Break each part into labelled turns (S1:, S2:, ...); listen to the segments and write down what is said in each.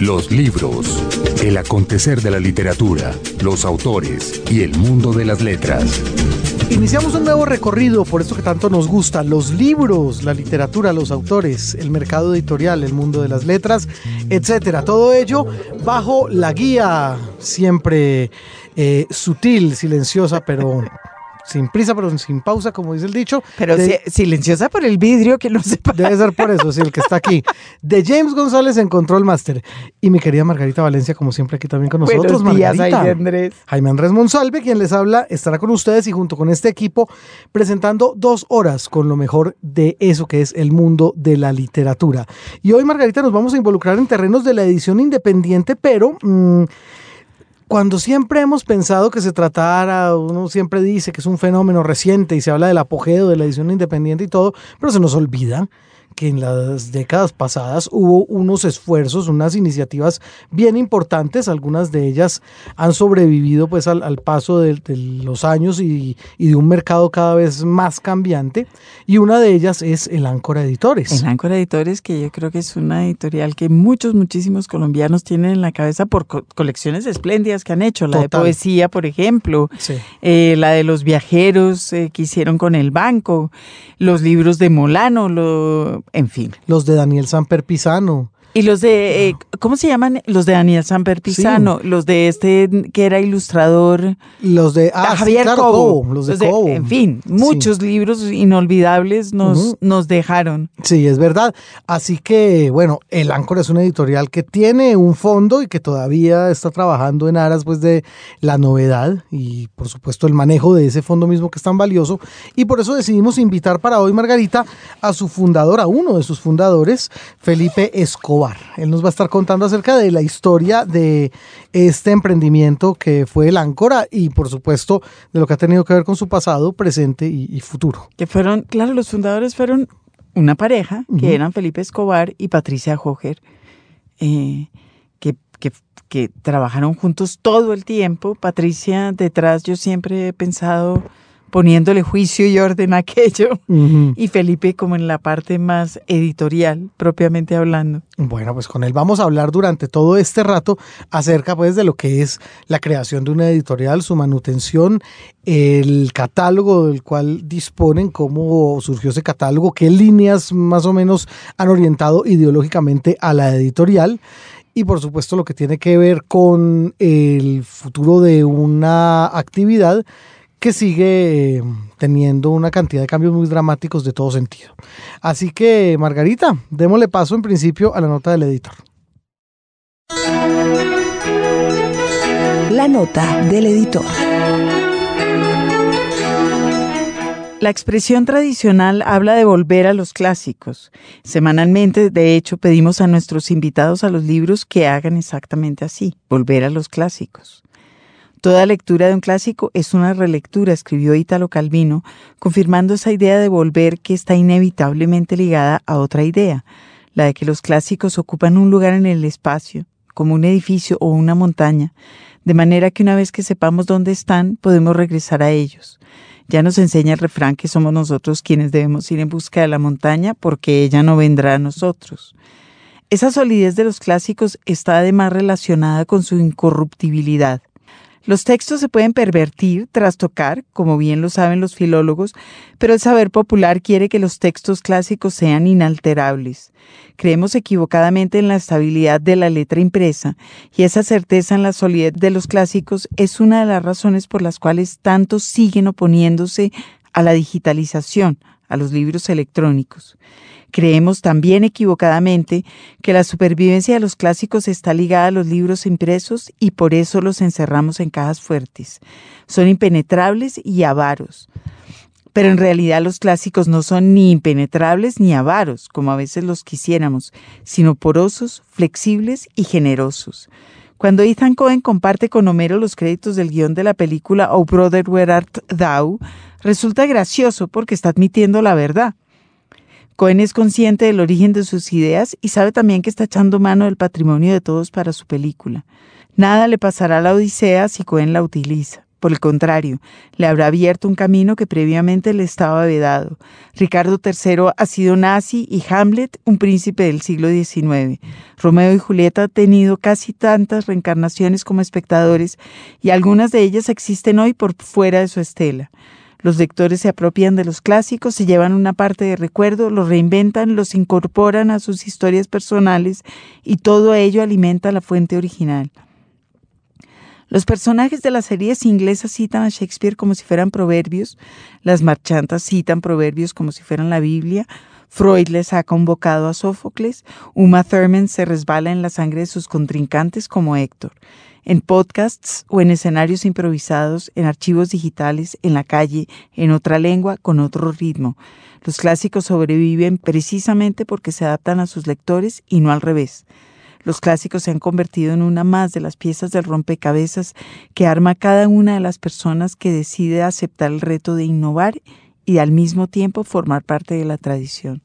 S1: Los libros, el acontecer de la literatura, los autores y el mundo de las letras.
S2: Iniciamos un nuevo recorrido por esto que tanto nos gusta, los libros, la literatura, los autores, el mercado editorial, el mundo de las letras, etcétera. Todo ello bajo la guía siempre eh, sutil, silenciosa, pero sin prisa, pero sin pausa, como dice el dicho.
S3: Pero silenciosa por el vidrio que no se
S2: Debe ser por eso, sí, el que está aquí. De James González en Control Master. Y mi querida Margarita Valencia, como siempre, aquí también con nosotros.
S3: Buenos días, Jaime Andrés.
S2: Jaime Andrés Monsalve, quien les habla, estará con ustedes y junto con este equipo presentando dos horas con lo mejor de eso que es el mundo de la literatura. Y hoy, Margarita, nos vamos a involucrar en terrenos de la edición independiente, pero... Mm, cuando siempre hemos pensado que se tratara, uno siempre dice que es un fenómeno reciente y se habla del apogeo de la edición independiente y todo, pero se nos olvida que en las décadas pasadas hubo unos esfuerzos, unas iniciativas bien importantes, algunas de ellas han sobrevivido pues al, paso de, los años y, de un mercado cada vez más cambiante, y una de ellas es el Áncora Editores.
S3: El Áncora Editores, que yo creo que es una editorial que muchos, muchísimos colombianos tienen en la cabeza por colecciones espléndidas que han hecho, la de poesía, por ejemplo, eh, la de los viajeros eh, que hicieron con el banco, los libros de Molano, lo, en fin.
S2: Los de Daniel Samper Pisano.
S3: Y los de, eh, ¿cómo se llaman? Los de Daniel Samper Pisano, los de este que era ilustrador.
S2: Los de ah, Javier Cobo. Los de, Cobo.
S3: En fin, muchos libros inolvidables nos, nos dejaron.
S2: Sí, es verdad. Así que, bueno, El Áncora es una editorial que tiene un fondo y que todavía está trabajando en aras pues, de la novedad y, por supuesto, el manejo de ese fondo mismo que es tan valioso. Y por eso decidimos invitar para hoy, Margarita, a su fundador, a uno de sus fundadores, Felipe Escobar. Él nos va a estar contando acerca de la historia de este emprendimiento que fue el Áncora y por supuesto de lo que ha tenido que ver con su pasado, presente y, futuro.
S3: Que fueron, claro, los fundadores fueron una pareja que eran Felipe Escobar y Patricia Hoger, eh, que, que, que trabajaron juntos todo el tiempo. Patricia detrás yo siempre he pensado poniéndole juicio y orden a aquello, y Felipe como en la parte más editorial, propiamente hablando.
S2: Bueno, pues con él vamos a hablar durante todo este rato acerca pues de lo que es la creación de una editorial, su manutención, el catálogo del cual disponen, cómo surgió ese catálogo, qué líneas más o menos han orientado ideológicamente a la editorial y por supuesto lo que tiene que ver con el futuro de una actividad que sigue eh, teniendo una cantidad de cambios muy dramáticos de todo sentido. Así que, Margarita, démosle paso en principio a la nota del editor.
S4: La nota del editor.
S3: La expresión tradicional habla de volver a los clásicos. Semanalmente, de hecho, pedimos a nuestros invitados a los libros que hagan exactamente así, volver a los clásicos. Toda lectura de un clásico es una relectura, escribió Ítalo Calvino, confirmando esa idea de volver que está inevitablemente ligada a otra idea, la de que los clásicos ocupan un lugar en el espacio, como un edificio o una montaña, de manera que una vez que sepamos dónde están, podemos regresar a ellos. Ya nos enseña el refrán que somos nosotros quienes debemos ir en busca de la montaña porque ella no vendrá a nosotros. Esa solidez de los clásicos está además relacionada con su incorruptibilidad. Los textos se pueden pervertir, trastocar, como bien lo saben los filólogos, pero el saber popular quiere que los textos clásicos sean inalterables. Creemos equivocadamente en la estabilidad de la letra impresa, y esa certeza en la solidez de los clásicos es una de las razones por las cuales tantos siguen oponiéndose a la digitalización, a los libros electrónicos. Creemos también equivocadamente que la supervivencia de los clásicos está ligada a los libros impresos y por eso los encerramos en cajas fuertes. Son impenetrables y avaros. Pero en realidad los clásicos no son ni impenetrables ni avaros, como a veces los quisiéramos, sino porosos, flexibles y generosos. Cuando Ethan Cohen comparte con Homero los créditos del guion de la película Oh Brother Where Art Thou, resulta gracioso porque está admitiendo la verdad. Cohen es consciente del origen de sus ideas y sabe también que está echando mano del patrimonio de todos para su película. Nada le pasará a la Odisea si Cohen la utiliza. Por el contrario, le habrá abierto un camino que previamente le estaba vedado. Ricardo III ha sido nazi y Hamlet un príncipe del siglo XIX. Romeo y Julieta han tenido casi tantas reencarnaciones como espectadores y algunas de ellas existen hoy por fuera de su estela. Los lectores se apropian de los clásicos, se llevan una parte de recuerdo, los reinventan, los incorporan a sus historias personales y todo ello alimenta la fuente original. Los personajes de las series inglesas citan a Shakespeare como si fueran proverbios, las marchantas citan proverbios como si fueran la Biblia, Freud les ha convocado a Sófocles, Uma Thurman se resbala en la sangre de sus contrincantes como Héctor en podcasts o en escenarios improvisados, en archivos digitales, en la calle, en otra lengua, con otro ritmo. Los clásicos sobreviven precisamente porque se adaptan a sus lectores y no al revés. Los clásicos se han convertido en una más de las piezas del rompecabezas que arma cada una de las personas que decide aceptar el reto de innovar y al mismo tiempo formar parte de la tradición.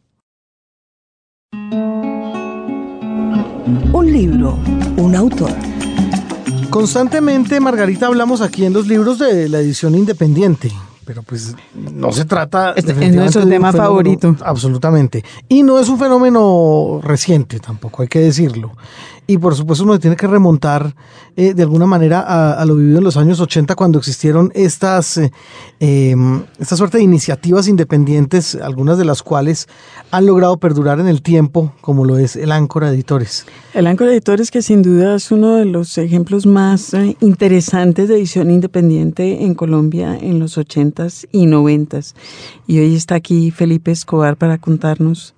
S4: Un libro, un autor.
S2: Constantemente, Margarita, hablamos aquí en los libros de la edición independiente, pero pues no se trata...
S3: Es, es nuestro tema favorito.
S2: Absolutamente. Y no es un fenómeno reciente tampoco, hay que decirlo. Y por supuesto uno tiene que remontar eh, de alguna manera a, lo vivido en los años 80 cuando existieron estas, eh, em, esta suerte de iniciativas independientes, algunas de las cuales han logrado perdurar en el tiempo, como lo es el Áncora Editores.
S3: El Áncora Editores que sin duda es uno de los ejemplos más eh, interesantes de edición independiente en Colombia en los 80s y 90s. Y hoy está aquí Felipe Escobar para contarnos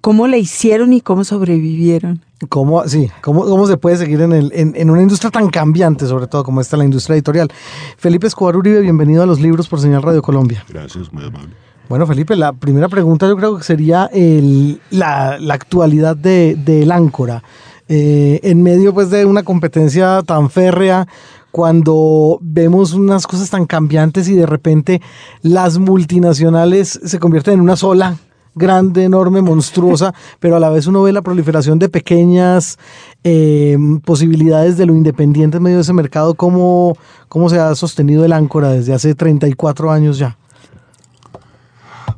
S3: cómo le hicieron y cómo sobrevivieron.
S2: ¿Cómo, sí, cómo, cómo se puede seguir en, el, en, una industria tan cambiante, sobre todo como esta la industria editorial? Felipe Escobar Uribe, bienvenido a los libros por Señal Radio Colombia.
S5: Gracias, muy amable.
S2: Bueno, Felipe, la primera pregunta yo creo que sería el, la, la, actualidad del de, áncora. Eh, en medio pues, de una competencia tan férrea, cuando vemos unas cosas tan cambiantes y de repente las multinacionales se convierten en una sola grande, enorme, monstruosa, pero a la vez uno ve la proliferación de pequeñas eh, posibilidades de lo independiente en medio de ese mercado, cómo, cómo se ha sostenido el áncora desde hace 34 años ya.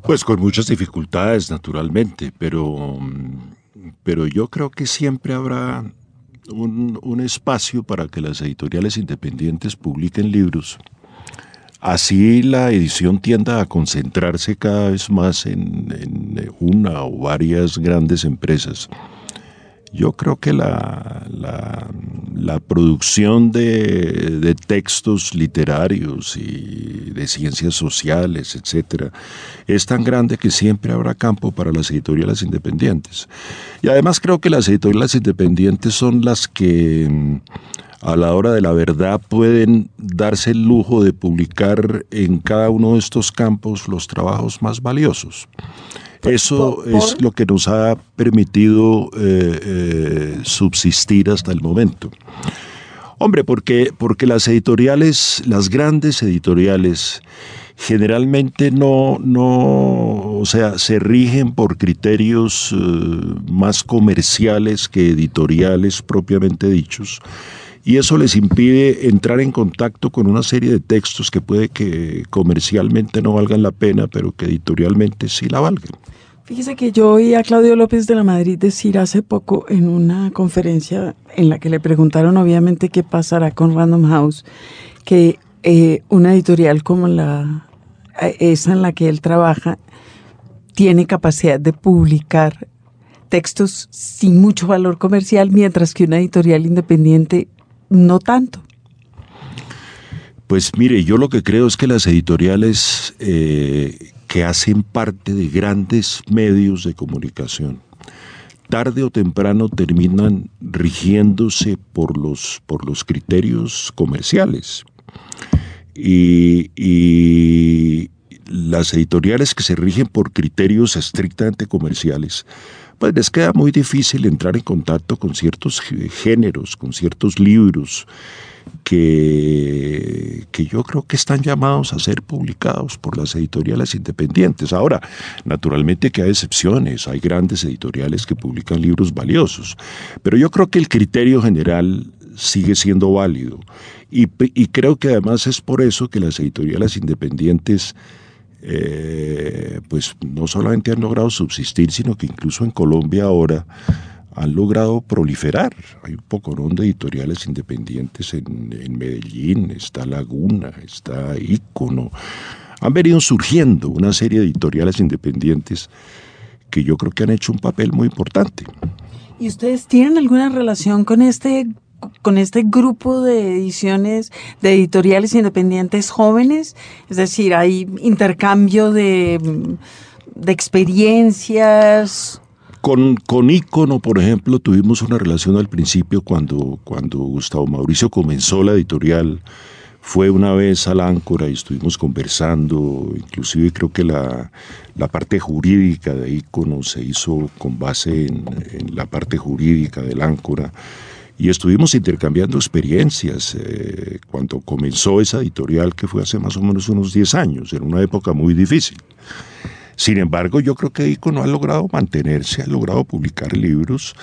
S5: Pues con muchas dificultades, naturalmente, pero, pero yo creo que siempre habrá un, un espacio para que las editoriales independientes publiquen libros Así la edición tienda a concentrarse cada vez más en, una o varias grandes empresas. Yo creo que la, la, producción de, textos literarios y de ciencias sociales, etcétera, es tan grande que siempre habrá campo para las editoriales independientes. Y además creo que las editoriales independientes son las que a la hora de la verdad pueden darse el lujo de publicar en cada uno de estos campos los trabajos más valiosos. Eso es lo que nos ha permitido eh, eh, subsistir hasta el momento. Hombre, porque, porque las editoriales, las grandes editoriales, generalmente no, no, o sea, se rigen por criterios eh, más comerciales que editoriales propiamente dichos y eso les impide entrar en contacto con una serie de textos que puede que comercialmente no valgan la pena, pero que editorialmente sí la valgan.
S3: Fíjese que yo oí a Claudio López de la Madrid decir hace poco en una conferencia en la que le preguntaron obviamente qué pasará con Random House, que eh, una editorial como la eh, esa en la que él trabaja tiene capacidad de publicar textos sin mucho valor comercial, mientras que una editorial independiente no tanto.
S5: Pues mire, yo lo que creo es que las editoriales eh, que hacen parte de grandes medios de comunicación, tarde o temprano terminan rigiéndose por los, por los criterios comerciales. Y, y, las editoriales que se rigen por criterios estrictamente comerciales pues les queda muy difícil entrar en contacto con ciertos géneros, con ciertos libros que, que yo creo que están llamados a ser publicados por las editoriales independientes. Ahora, naturalmente que hay excepciones, hay grandes editoriales que publican libros valiosos, pero yo creo que el criterio general sigue siendo válido. Y, creo que además es por eso que las editoriales independientes eh, pues no solamente han logrado subsistir, sino que incluso en Colombia ahora han logrado proliferar. Hay un poco de editoriales independientes en, Medellín, está Laguna, está Ícono. Han venido surgiendo una serie de editoriales independientes que yo creo que han hecho un papel muy importante.
S3: ¿Y ustedes tienen alguna relación con este con este grupo de ediciones de editoriales independientes jóvenes? Es decir, hay intercambio de, de experiencias.
S5: Con, con Icono, por ejemplo, tuvimos una relación al principio cuando, cuando Gustavo Mauricio comenzó la editorial. Fue una vez al Áncora y estuvimos conversando, inclusive creo que la, la parte jurídica de Icono se hizo con base en, en la parte jurídica del Áncora y estuvimos intercambiando experiencias eh, cuando comenzó esa editorial que fue hace más o menos unos 10 años, en una época muy difícil. Sin embargo, yo creo que Icono ha logrado mantenerse, ha logrado publicar libros,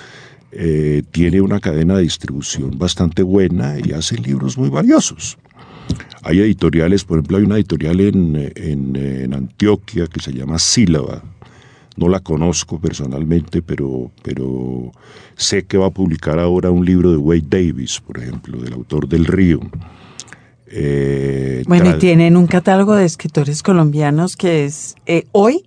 S5: eh, tiene una cadena de distribución bastante buena y hace libros muy valiosos. Hay editoriales, por ejemplo, hay una editorial en, en, Antioquia que se llama Sílaba. No la conozco personalmente, pero, pero sé que va a publicar ahora un libro de Wade Davis, por ejemplo, del autor del Río.
S3: Eh, bueno, y tienen un catálogo de escritores colombianos que es eh, hoy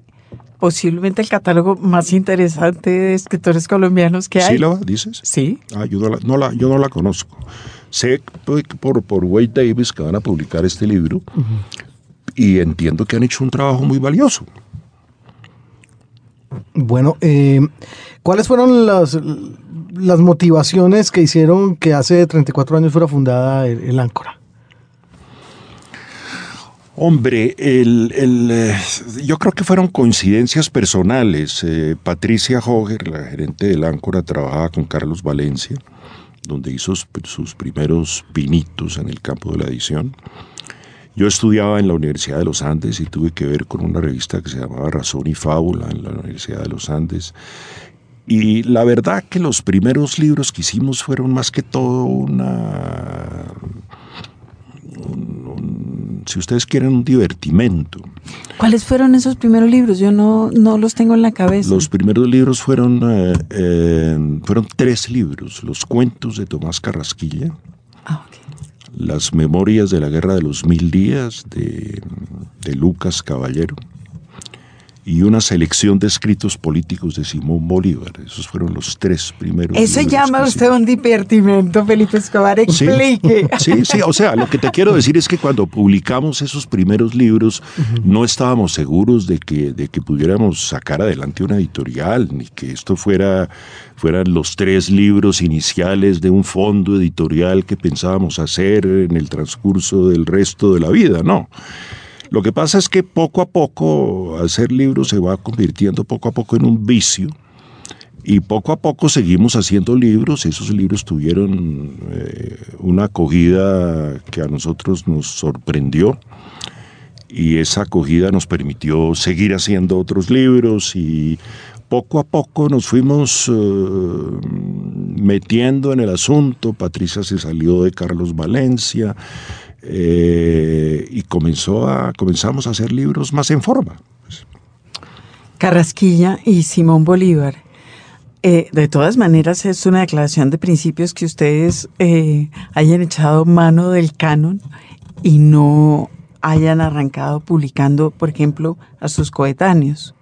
S3: posiblemente el catálogo más interesante de escritores colombianos que hay.
S5: ¿Sí dices?
S3: Sí.
S5: Ah, yo no la, yo no la conozco. Sé por, por Wade Davis que van a publicar este libro y entiendo que han hecho un trabajo muy valioso.
S2: Bueno, eh, ¿cuáles fueron las, las motivaciones que hicieron que hace 34 años fuera fundada el Áncora?
S5: Hombre, el, eh, yo creo que fueron coincidencias personales. Eh, Patricia Hoger, la gerente del Áncora, trabajaba con Carlos Valencia, donde hizo sus primeros pinitos en el campo de la edición. Yo estudiaba en la Universidad de los Andes y tuve que ver con una revista que se llamaba Razón y Fábula en la Universidad de los Andes. Y la verdad que los primeros libros que hicimos fueron más que todo una si ustedes quieren, un divertimento.
S3: ¿Cuáles fueron esos primeros libros? Yo no, no los tengo en la cabeza.
S5: Los primeros libros fueron, eh, eh, fueron tres libros. Los cuentos de Tomás Carrasquilla. Ah, Las memorias de la guerra de los mil días de, de Lucas Caballero y una selección de escritos políticos de Simón Bolívar. Esos fueron los tres primeros.
S3: Eso llama usted un divertimento, Felipe Escobar, explique.
S5: Sí, sí, o sea, lo que te quiero decir es que cuando publicamos esos primeros libros no estábamos seguros de que, de que pudiéramos sacar adelante una editorial, ni que esto fuera fueran los tres libros iniciales de un fondo editorial que pensábamos hacer en el transcurso del resto de la vida, no. Lo que pasa es que poco a poco hacer libros se va convirtiendo poco a poco en un vicio y poco a poco seguimos haciendo libros. Esos libros tuvieron eh, una acogida que a nosotros nos sorprendió y esa acogida nos permitió seguir haciendo otros libros y poco a poco nos fuimos eh, metiendo en el asunto. Patricia se salió de Carlos Valencia, eh, y comenzó a, comenzamos a hacer libros más en forma.
S3: Carrasquilla y Simón Bolívar. Eh, de todas maneras, es una declaración de principios que ustedes eh, hayan echado mano del canon y no hayan arrancado publicando, por ejemplo, a sus coetáneos.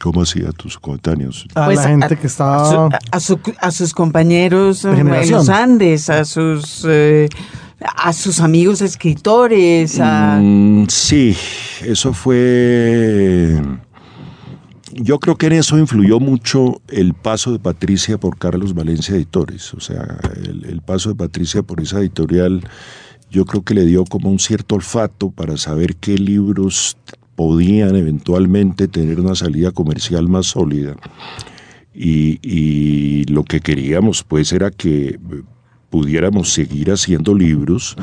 S5: ¿Cómo hacía a tus coetáneos?
S2: A la pues, gente que estaba...
S3: A, sus compañeros en los Andes, a sus a sus amigos escritores.
S5: Mm, sí, eso fue... Yo creo que en eso influyó mucho el paso de Patricia por Carlos Valencia Editores. O sea, el, paso de Patricia por esa editorial yo creo que le dio como un cierto olfato para saber qué libros podían eventualmente tener una salida comercial más sólida. Y, lo que queríamos pues era que pudiéramos seguir haciendo libros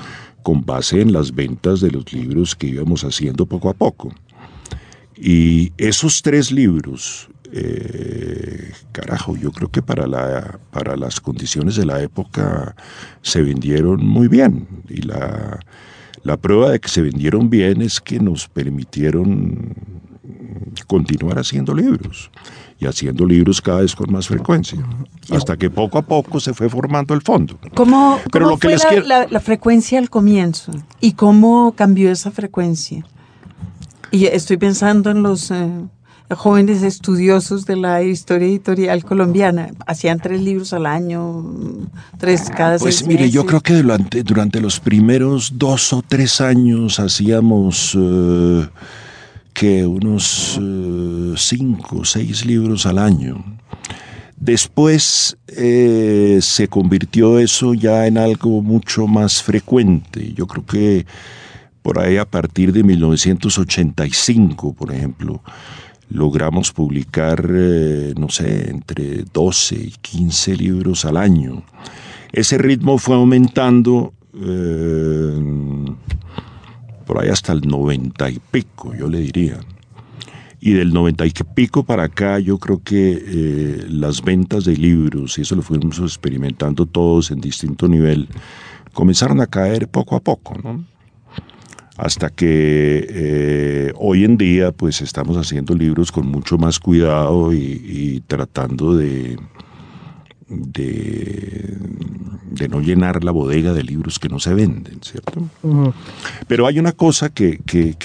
S5: con base en las ventas de los libros que íbamos haciendo poco a poco. Y esos tres libros, eh, carajo, yo creo que para, la, para las condiciones de la época se vendieron muy bien. Y la, la prueba de que se vendieron bien es que nos permitieron continuar haciendo libros y haciendo libros cada vez con más frecuencia, hasta que poco a poco se fue formando el fondo.
S3: ¿Cómo, fue la, frecuencia al comienzo y cómo cambió esa frecuencia? Y estoy pensando en los eh, jóvenes estudiosos de la historia editorial colombiana. Hacían tres libros al año, tres cada
S5: pues
S3: seis
S5: mire, yo creo que durante, durante los primeros dos o tres años hacíamos... Eh, que unos eh, cinco o seis libros al año. Después eh, se convirtió eso ya en algo mucho más frecuente. Yo creo que por ahí a partir de 1985, por ejemplo, logramos publicar, eh, no sé, entre 12 y 15 libros al año. Ese ritmo fue aumentando por ahí hasta el noventa y pico, yo le diría. Y del noventa y pico para acá, yo creo que eh, las ventas de libros, y eso lo fuimos experimentando todos en distinto nivel, comenzaron a caer poco a poco, ¿no? Hasta que eh, hoy en día, pues estamos haciendo libros con mucho más cuidado y tratando de, de, no llenar la bodega de libros que no se venden, ¿cierto? Pero hay una cosa que,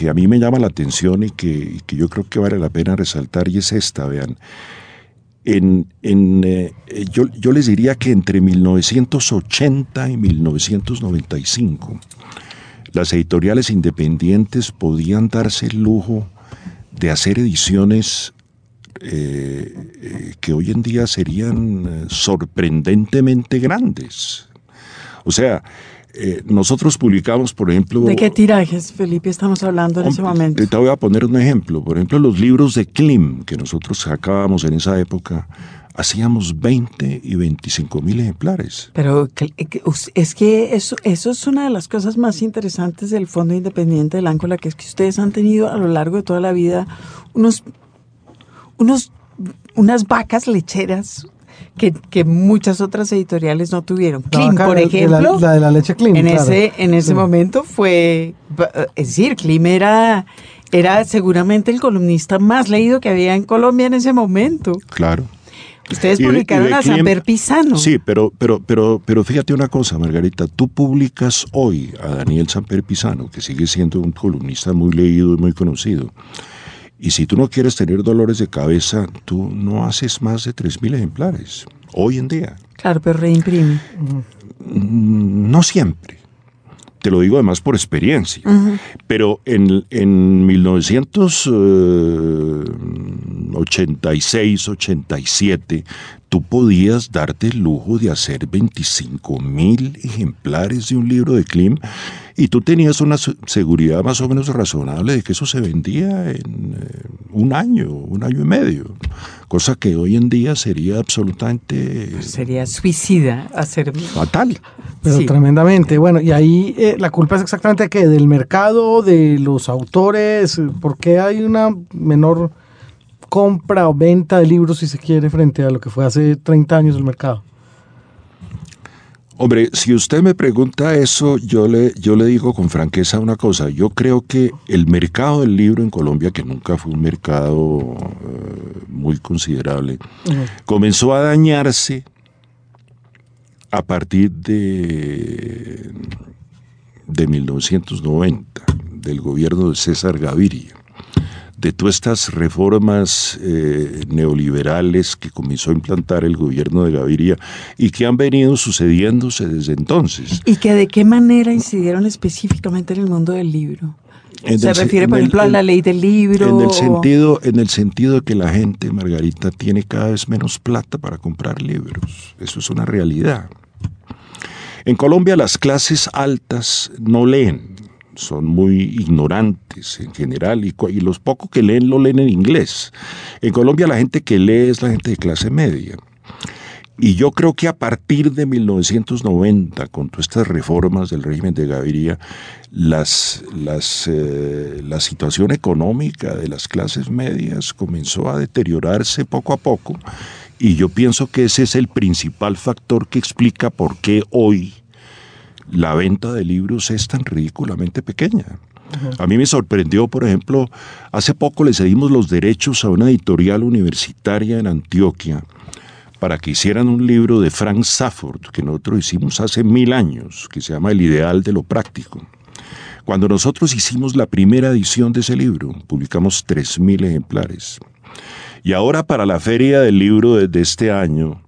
S5: a mí me llama la atención y que, yo creo que vale la pena resaltar y es esta, vean. En, eh, yo, yo les diría que entre 1980 y 1995 las editoriales independientes podían darse el lujo de hacer ediciones eh, eh, que hoy en día serían eh, sorprendentemente grandes. O sea, nosotros publicamos, por ejemplo...
S3: ¿De qué tirajes, Felipe, estamos hablando en ese momento?
S5: Te voy a poner un ejemplo. Por ejemplo, los libros de Klim, que nosotros sacábamos en esa época, hacíamos 20 y 25 mil ejemplares.
S3: Pero es que eso, eso es una de las cosas más interesantes del Fondo Independiente del Áncola, que es que ustedes han tenido a lo largo de toda la vida unos unos, unas vacas lecheras que, muchas otras editoriales no tuvieron. Klim, por ejemplo.
S2: La, de la leche Klim.
S3: En ese, en ese momento fue. Es decir, Klim era, era seguramente el columnista más leído que había en Colombia en ese momento.
S5: Claro.
S3: Ustedes publicaron a Samper Pisano.
S5: Sí, pero, pero, pero, pero fíjate una cosa, Margarita. Tú publicas hoy a Daniel Samper Pisano, que sigue siendo un columnista muy leído y muy conocido. Y si tú no quieres tener dolores de cabeza, tú no haces más de 3.000 ejemplares, hoy en día.
S3: Claro, pero reimprime.
S5: Mm, no siempre. Te lo digo además por experiencia. Pero en, en 1986, 87, tú podías darte el lujo de hacer 25 mil ejemplares de un libro de Klim y tú tenías una seguridad más o menos razonable de que eso se vendía en eh, un año, un año y medio, cosa que hoy en día sería absolutamente...
S3: Sería suicida hacer...
S5: Fatal.
S2: Pero tremendamente. Bueno, y ahí eh, la culpa es exactamente que del mercado, de los autores, ¿por qué hay una menor compra o venta de libros, si se quiere, frente a lo que fue hace 30 años el mercado?
S5: Hombre, si usted me pregunta eso, yo le, yo le digo con franqueza una cosa. Yo creo que el mercado del libro en Colombia, que nunca fue un mercado eh, muy considerable, comenzó a dañarse a partir de, de 1990, del gobierno de César Gaviria de todas estas reformas eh, neoliberales que comenzó a implantar el gobierno de Gaviria y que han venido sucediéndose desde entonces.
S3: ¿Y que de qué manera incidieron específicamente en el mundo del libro? ¿Se refiere, por ejemplo, a la ley del libro?
S5: En el, sentido, en el sentido de que la gente, Margarita, tiene cada vez menos plata para comprar libros. Eso es una realidad. En Colombia las clases altas no leen, son muy ignorantes en general y, los pocos que leen lo leen en inglés. En Colombia la gente que lee es la gente de clase media. y yo creo que a partir de 1990, con todas estas reformas del régimen de Gaviria, las, las, eh, la situación económica de las clases medias comenzó a deteriorarse poco a poco y yo pienso que ese es el principal factor que explica por qué hoy la venta de libros es tan ridículamente pequeña. A mí me sorprendió, por ejemplo, hace poco le cedimos los derechos a una editorial universitaria en Antioquia para que hicieran un libro de Frank Safford, que nosotros hicimos hace mil años, que se llama El ideal de lo práctico. Cuando nosotros hicimos la primera edición de ese libro, publicamos 3.000 ejemplares. Y ahora para la feria del libro de, este año,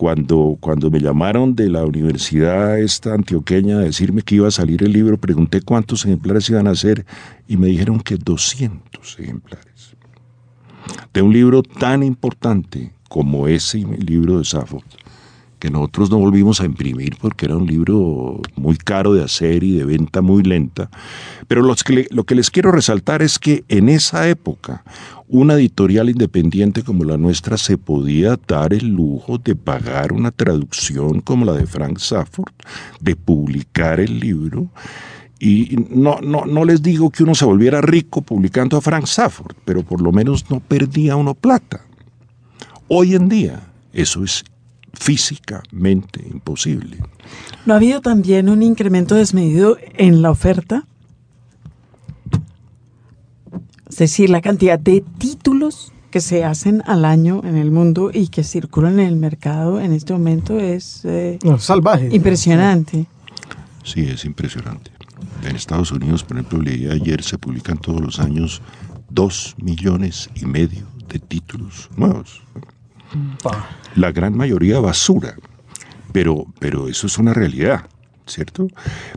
S5: cuando, cuando me llamaron de la universidad esta antioqueña a decirme que iba a salir el libro, pregunté cuántos ejemplares iban a ser y me dijeron que 200 ejemplares. De un libro tan importante como ese libro de Safo, que nosotros no volvimos a imprimir porque era un libro muy caro de hacer y de venta muy lenta. Pero lo que les quiero resaltar es que en esa época una editorial independiente como la nuestra se podía dar el lujo de pagar una traducción como la de Frank Safford, de publicar el libro. Y no, no, no les digo que uno se volviera rico publicando a Frank Safford, pero por lo menos no perdía uno plata. Hoy en día eso es físicamente imposible.
S3: ¿No ha habido también un incremento desmedido en la oferta? Es decir, la cantidad de títulos que se hacen al año en el mundo y que circulan en el mercado en este momento es
S2: eh, salvaje.
S3: Impresionante.
S5: Sí, es impresionante. En Estados Unidos, por ejemplo, leí ayer, se publican todos los años dos millones y medio de títulos nuevos. La gran mayoría basura. Pero, pero eso es una realidad, ¿cierto?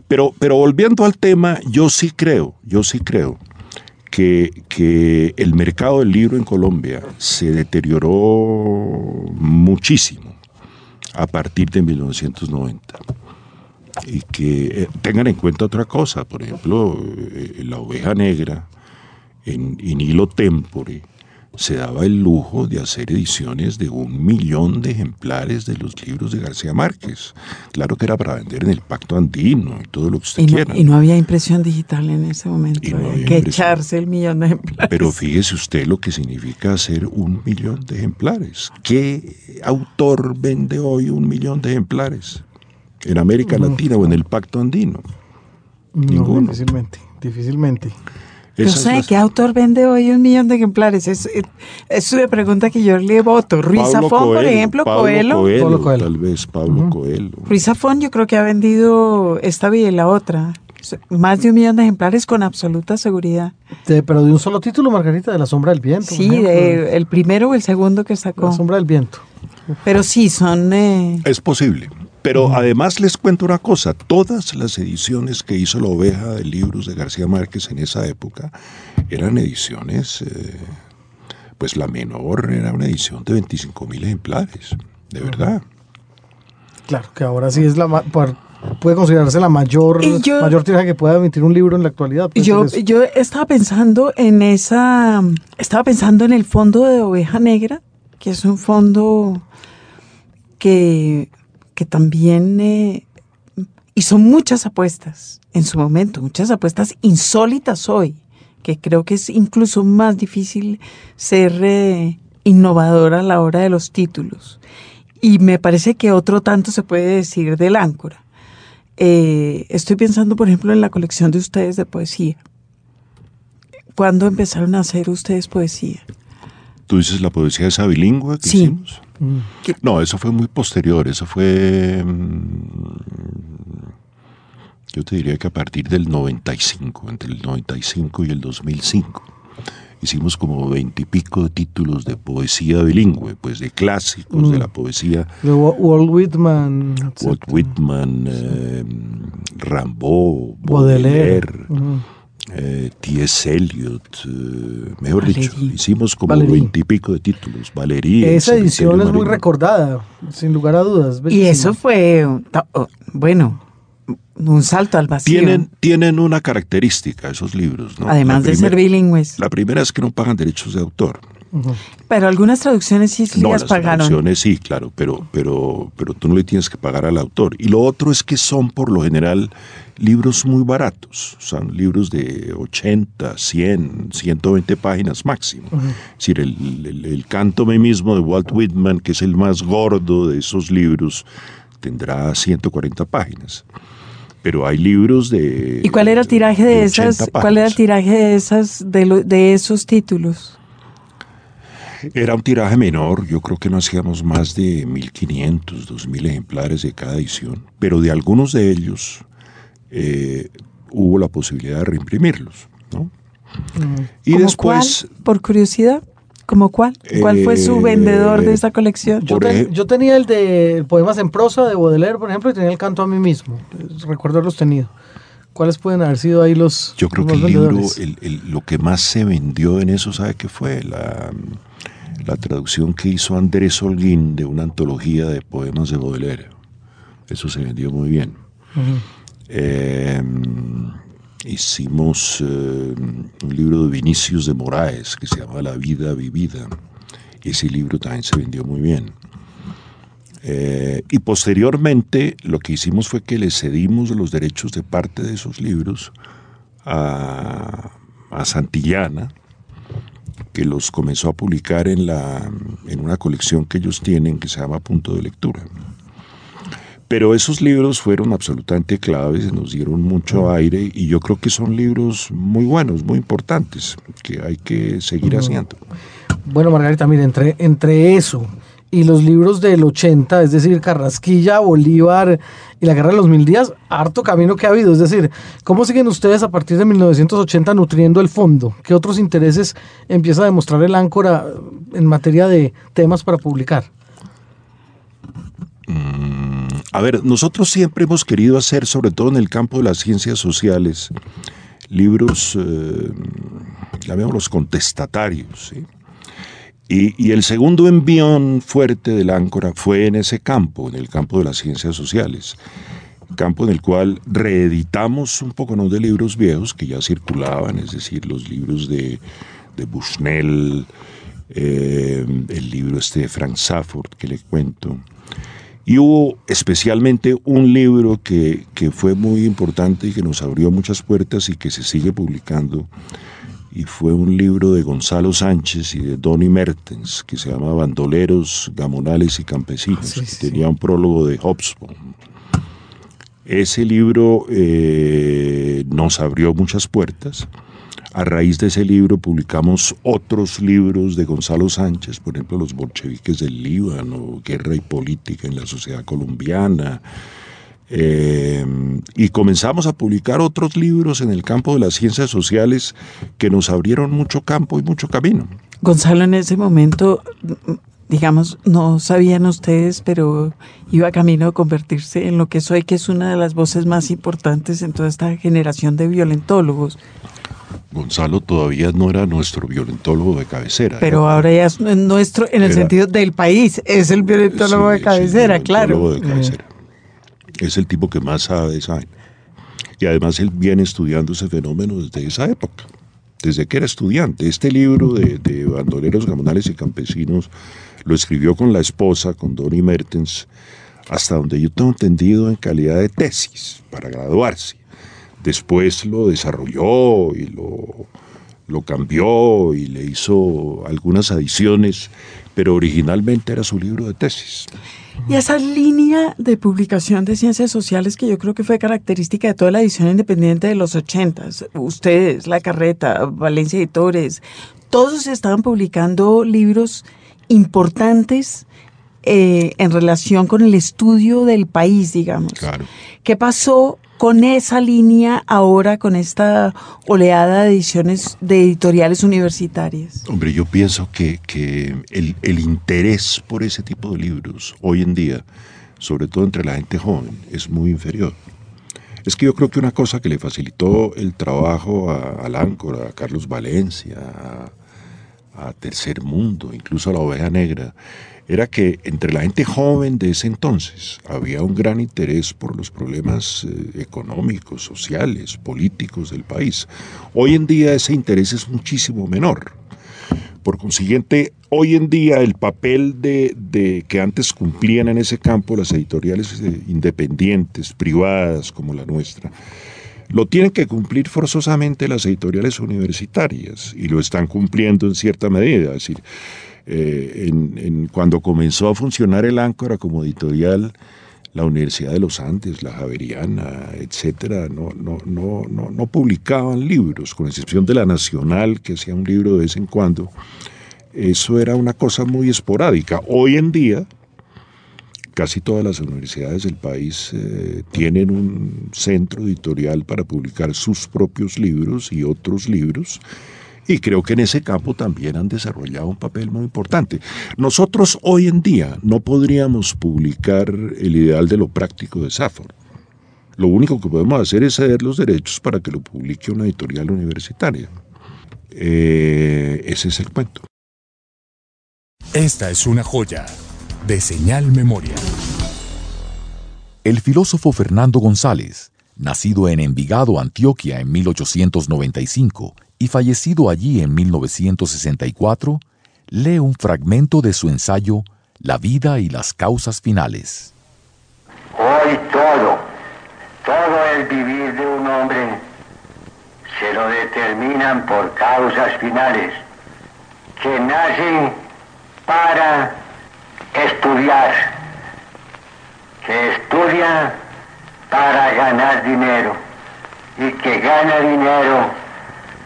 S5: Pero, pero volviendo al tema, yo sí creo, yo sí creo que, que el mercado del libro en Colombia se deterioró muchísimo a partir de 1990 y que eh, tengan en cuenta otra cosa, por ejemplo, eh, la oveja negra en, en hilo tempore se daba el lujo de hacer ediciones de un millón de ejemplares de los libros de García Márquez. Claro que era para vender en el Pacto Andino y todo lo que usted
S3: y
S5: quiera.
S3: y no había impresión digital en ese momento. que echarse el millón de ejemplares.
S5: Pero fíjese usted lo que significa hacer un millón de ejemplares. ¿Qué autor vende hoy un millón de ejemplares? ¿En América Latina o en el Pacto Andino?
S2: Ninguno. Difícilmente, difícilmente.
S3: No sé, ¿qué autor vende hoy un millón de ejemplares? Es, es, una pregunta que yo le voto. Ruiz Zafón, por ejemplo,
S5: Pablo Coelho, Tal vez Pablo Coelho.
S3: Ruiz Zafón yo creo que ha vendido esta vida y la otra. Más de un millón de ejemplares con absoluta seguridad.
S2: pero de un solo título, Margarita, de La Sombra del Viento.
S3: Sí, de, el primero o el segundo que sacó.
S2: La Sombra del Viento.
S3: Pero sí, son... Eh,
S5: es posible. Pero además les cuento una cosa, todas las ediciones que hizo la oveja de libros de García Márquez en esa época eran ediciones, eh, pues la menor era una edición de 25 mil ejemplares, de verdad.
S2: Claro, que ahora sí es la puede considerarse la mayor, mayor tiraje que pueda emitir un libro en la actualidad.
S3: Pues, yo, yo estaba pensando en esa, estaba pensando en el fondo de Oveja Negra, que es un fondo que que también eh, hizo muchas apuestas en su momento, muchas apuestas insólitas hoy, que creo que es incluso más difícil ser eh, innovador a la hora de los títulos. Y me parece que otro tanto se puede decir del áncora. Eh, estoy pensando, por ejemplo, en la colección de ustedes de poesía. ¿Cuándo empezaron a hacer ustedes poesía?
S5: ¿Tú dices la poesía esa bilingüe que hicimos? No, eso fue muy posterior, eso fue... Mm, yo te diría que a partir del 95, entre el 95 y el 2005, hicimos como veintipico de títulos de poesía bilingüe, pues de clásicos de mm. la poesía.
S2: De Walt Whitman.
S5: Walt Whitman, eh, Rimbaud, Baudelaire. Eh, T.S. Eliot, eh, mejor dicho, hicimos como veintipico de títulos. Valería.
S2: Esa edición es muy recordada, sin lugar a dudas.
S3: Y eso fue, oh, bueno, un salto al vacío.
S5: Tienen, tienen una característica esos libros. ¿no?
S3: Además
S5: La
S3: de ser bilingües.
S5: La primera es que no pagan derechos de autor.
S3: Pero algunas traducciones sí
S5: No,
S3: las
S5: las
S3: pagaron.
S5: traducciones sí, claro, pero, pero, pero tú no le tienes que pagar al autor. Y lo otro es que son por lo general libros muy baratos, son libros de 80, 100, 120 páginas máximo. Es decir, el, el, el Cántome mismo de Walt Whitman, que es el más gordo de esos libros, tendrá 140 páginas. Pero hay libros de...
S3: ¿Y cuál era el tiraje de, esas?
S5: 80
S3: ¿Cuál era el tiraje de esas de, lo- de esos títulos?
S5: Era un tiraje menor, yo creo que no hacíamos más de 1500, 2000 ejemplares de cada edición, pero de algunos de ellos eh, hubo la posibilidad de reimprimirlos. ¿no? Y
S3: ¿Cómo
S5: después,
S3: cuál? Por curiosidad, ¿cómo cuál? ¿Cuál fue su
S5: Eh,
S3: vendedor de esa colección?
S2: Yo,
S5: ej-
S2: yo tenía el de poemas en prosa de Baudelaire, por ejemplo, y tenía el canto a mí mismo. Recuerdo haberlos tenido. ¿Cuáles pueden haber sido ahí los
S5: yo creo
S2: los
S5: que el
S2: más
S5: libro,
S2: vendedores?
S5: el- el- lo que más se vendió en eso, ¿sabe qué fue? La, la traducción que hizo Andrés Holguín de una antología de poemas de Baudelaire. Eso se vendió muy bien. Eh, hicimos eh, un libro de Vinicius de Moraes que se llama La vida vivida. Ese libro también se vendió muy bien. Eh, y posteriormente lo que hicimos fue que le cedimos los derechos de parte de esos libros a, a Santillana, que los comenzó a publicar en, la, en una colección que ellos tienen que se llama Punto de Lectura. Pero esos libros fueron absolutamente claves, nos dieron mucho aire y yo creo que son libros muy buenos, muy importantes, que hay que seguir haciendo.
S2: Bueno, Margarita, mire, entre, entre eso y los libros del 80, es decir, Carrasquilla, Bolívar y la Guerra de los Mil Días, harto camino que ha habido. Es decir, ¿cómo siguen ustedes a partir de 1980 nutriendo el fondo? ¿Qué otros intereses empieza a demostrar el áncora en materia de temas para publicar?
S5: A ver, nosotros siempre hemos querido hacer, sobre todo en el campo de las ciencias sociales, libros, eh, llamémoslos contestatarios. y el segundo envión fuerte del áncora fue en ese campo, en el campo de las ciencias sociales, campo en el cual reeditamos un poco ¿no? de libros viejos que ya circulaban, es decir, los libros de, de Bushnell, eh, el libro este de Frank Safford que le cuento. Y hubo especialmente un libro que, que fue muy importante y que nos abrió muchas puertas y que se sigue publicando, y fue un libro de Gonzalo Sánchez y de Donny Mertens, que se llama Bandoleros, Gamonales y Campesinos,
S2: Sí,
S5: que tenía un prólogo de Hobsbawm. Ese libro eh, nos abrió muchas puertas. A raíz de ese libro publicamos otros libros de Gonzalo Sánchez, por ejemplo, Los bolcheviques del Líbano, Guerra y Política en la Sociedad Colombiana. Eh, y comenzamos a publicar otros libros en el campo de las ciencias sociales que nos abrieron mucho campo y mucho camino.
S3: Gonzalo, en ese momento, digamos, no sabían ustedes, pero iba camino a convertirse en lo que soy, que es una de las voces más importantes en toda esta generación de violentólogos.
S5: Gonzalo todavía no era nuestro violentólogo de cabecera.
S3: Pero
S5: era-
S3: ahora ya es nuestro, en el
S5: Era-
S3: sentido del país, es el violentólogo
S5: Sí,
S3: de cabecera,
S5: el
S3: claro.
S5: de cabecera. Es el tipo que más sabe de. Y además él viene estudiando ese fenómeno desde esa época, desde que era estudiante. Este libro de, de bandoleros, gamonales y campesinos lo escribió con la esposa, con Donny Mertens, hasta donde yo tengo entendido en calidad de tesis para graduarse. Después lo desarrolló y lo, lo cambió y le hizo algunas adiciones, pero originalmente era su libro de tesis.
S3: Y esa línea de publicación de ciencias sociales que yo creo que fue característica de toda la edición independiente de los ochentas, ustedes, La Carreta, Valencia Editores, todos estaban publicando libros importantes eh, en relación con el estudio del país, digamos.
S5: Claro.
S3: ¿Qué pasó con esa línea ahora, con esta oleada de ediciones de editoriales universitarias?
S5: Hombre, yo pienso que, que el, interés por ese tipo de libros hoy en día, sobre todo entre la gente joven, es muy inferior. Es que yo creo que una cosa que le facilitó el trabajo a, al Áncora, a Carlos Valencia, a, a Tercer Mundo, incluso a la Oveja Negra, era que entre la gente joven de ese entonces había un gran interés por los problemas eh, económicos, sociales, políticos del país. Hoy en día ese interés es muchísimo menor. Por consiguiente, hoy en día el papel de, que antes cumplían en ese campo las editoriales eh, independientes, privadas como la nuestra, lo tienen que cumplir forzosamente las editoriales universitarias y lo están cumpliendo en cierta medida. Es decir, eh, cuando comenzó a funcionar el Áncora como editorial, la Universidad de los Andes, la Javeriana, etcétera, no, no, no, no, no publicaban libros, con excepción de la Nacional, que hacía un libro de vez en cuando. Eso era una cosa muy esporádica. Hoy en día, casi todas las universidades del país eh, tienen un centro editorial para publicar sus propios libros y otros libros y creo que en ese campo también han desarrollado un papel muy importante. Nosotros hoy en día no podríamos publicar el ideal de lo práctico de Safford. Lo único que podemos hacer es ceder los derechos para que lo publique una editorial universitaria. Eh, ese es el cuento.
S1: Esta es una joya de señal memoria.
S6: El filósofo Fernando González, nacido en Envigado, Antioquia en 1895, y fallecido allí en 1964, lee un fragmento de su ensayo La vida y las causas finales.
S7: Hoy todo, todo el vivir de un hombre se lo determinan por causas finales que nacen para estudiar, que estudia para ganar dinero y que gana dinero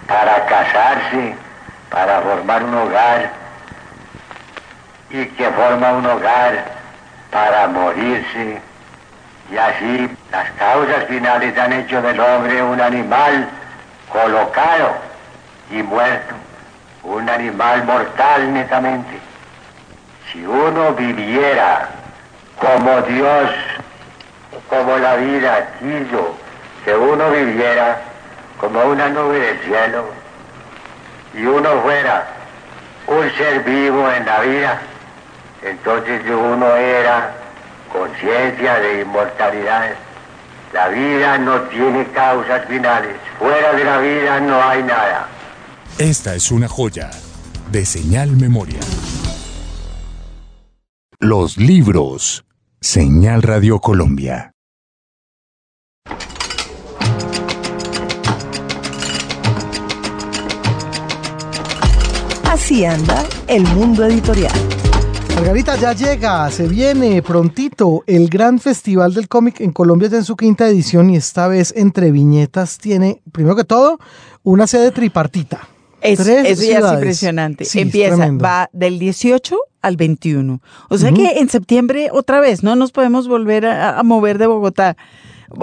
S7: para casarse, para formar un hogar y que forma un hogar para morirse. Y así las causas finales han hecho del hombre un animal colocado y muerto, un animal mortal netamente. Si uno viviera como Dios, como la vida quiso que uno viviera, como una nube del cielo y uno fuera un ser vivo en la vida, entonces uno era conciencia de inmortalidad. La vida no tiene causas finales. Fuera de la vida no hay nada.
S1: Esta es una joya de señal memoria. Los libros. Señal Radio Colombia.
S4: Así anda el mundo editorial.
S2: Margarita, ya llega, se viene prontito el gran festival del cómic en Colombia ya en su quinta edición y esta vez entre viñetas tiene, primero que todo, una sede tripartita.
S3: Es, eso ya es impresionante. Empieza, va del 18 al 21. O sea que en septiembre otra vez, no nos podemos volver a mover de Bogotá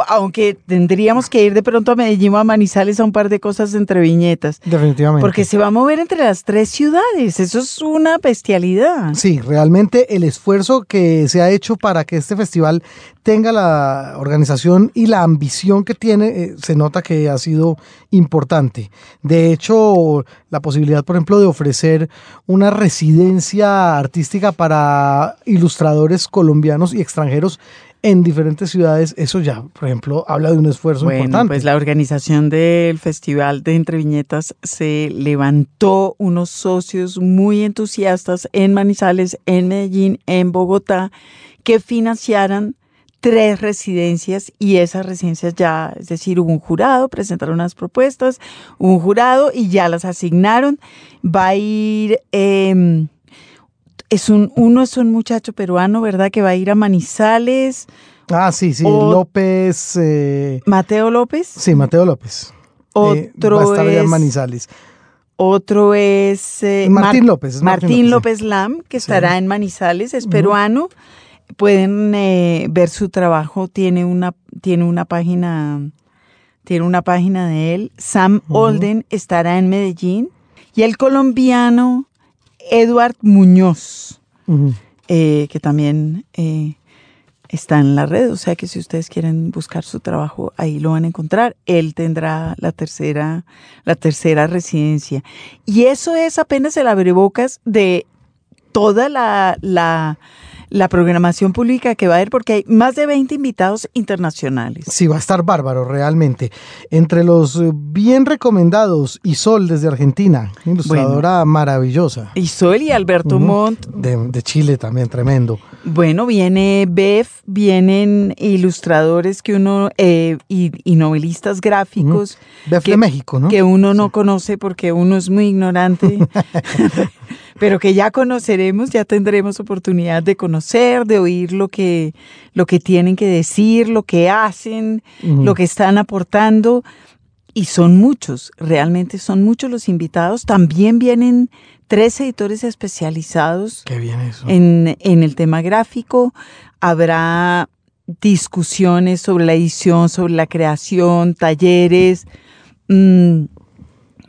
S3: aunque tendríamos que ir de pronto a Medellín o a Manizales a un par de cosas entre viñetas.
S2: Definitivamente.
S3: Porque se va a mover entre las tres ciudades. Eso es una bestialidad.
S2: Sí, realmente el esfuerzo que se ha hecho para que este festival tenga la organización y la ambición que tiene, eh, se nota que ha sido importante. De hecho, la posibilidad, por ejemplo, de ofrecer una residencia artística para ilustradores colombianos y extranjeros en diferentes ciudades, eso ya, por ejemplo, habla de un esfuerzo
S3: bueno,
S2: importante.
S3: Pues la organización del Festival de Entre Viñetas se levantó unos socios muy entusiastas en Manizales, en Medellín, en Bogotá, que financiaran tres residencias y esas residencias ya, es decir, hubo un jurado, presentaron unas propuestas, un jurado y ya las asignaron. Va a ir... Eh, es un, uno es un muchacho peruano, ¿verdad? Que va a ir a Manizales.
S2: Ah, sí, sí, López. Eh,
S3: Mateo López.
S2: Sí, Mateo López.
S3: Eh, Otro
S2: va a estar
S3: es,
S2: en Manizales.
S3: Otro es
S2: eh, Martín López.
S3: Martín, López, Lam, que estará en Manizales, es peruano. Pueden ver su trabajo, tiene una, tiene una página, tiene una página de él. Sam Olden estará en Medellín. Y el colombiano Edward Muñoz, eh, que también eh, está en la red, o sea que si ustedes quieren buscar su trabajo, ahí lo van a encontrar. Él tendrá la tercera, la tercera residencia. Y eso es apenas el abrebocas de toda la, la, la programación pública que va a haber, porque hay más de 20 invitados internacionales.
S2: Sí, va a estar bárbaro, realmente. Entre los eh, bien recomendados, Isol desde Argentina, ilustradora maravillosa.
S3: Isol y Alberto
S2: Ujú.
S3: Montt.
S2: De, de Chile también, tremendo.
S3: Bueno, viene Bef, vienen ilustradores que uno, eh, y, y novelistas gráficos.
S2: Bef
S3: que-
S2: de México, ¿no?
S3: que uno no conoce porque uno es muy ignorante, pero que ya conoceremos, ya tendremos oportunidad de conocer, de oír lo que, lo que tienen que decir, lo que hacen, lo que están aportando. Y son muchos, realmente son muchos los invitados. También vienen tres editores especializados
S2: Qué bien eso.
S3: en, en el tema gráfico. Habrá discusiones sobre la edición, sobre la creación, talleres. Mm,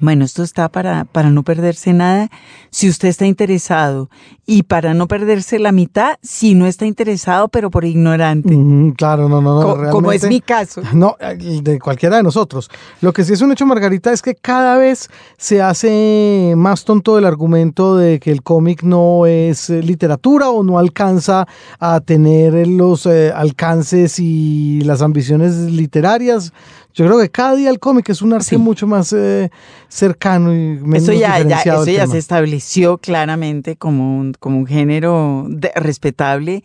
S3: bueno, esto está para, para no perderse nada si usted está interesado y para no perderse la mitad si no está interesado, pero por ignorante,
S2: Ujú, claro, no, no, no.
S3: co- como es mi caso.
S2: No, de cualquiera de nosotros. Lo que sí es un hecho, Margarita, es que cada vez se hace más tonto el argumento de que el cómic no es eh, literatura o no alcanza a tener los eh, alcances y las ambiciones literarias. Yo creo que cada día el cómic es un arte
S3: Sí.
S2: mucho más eh, cercano y menos
S3: Eso ya, ya, eso ya
S2: tema.
S3: se estableció claramente como un, como un género respetable.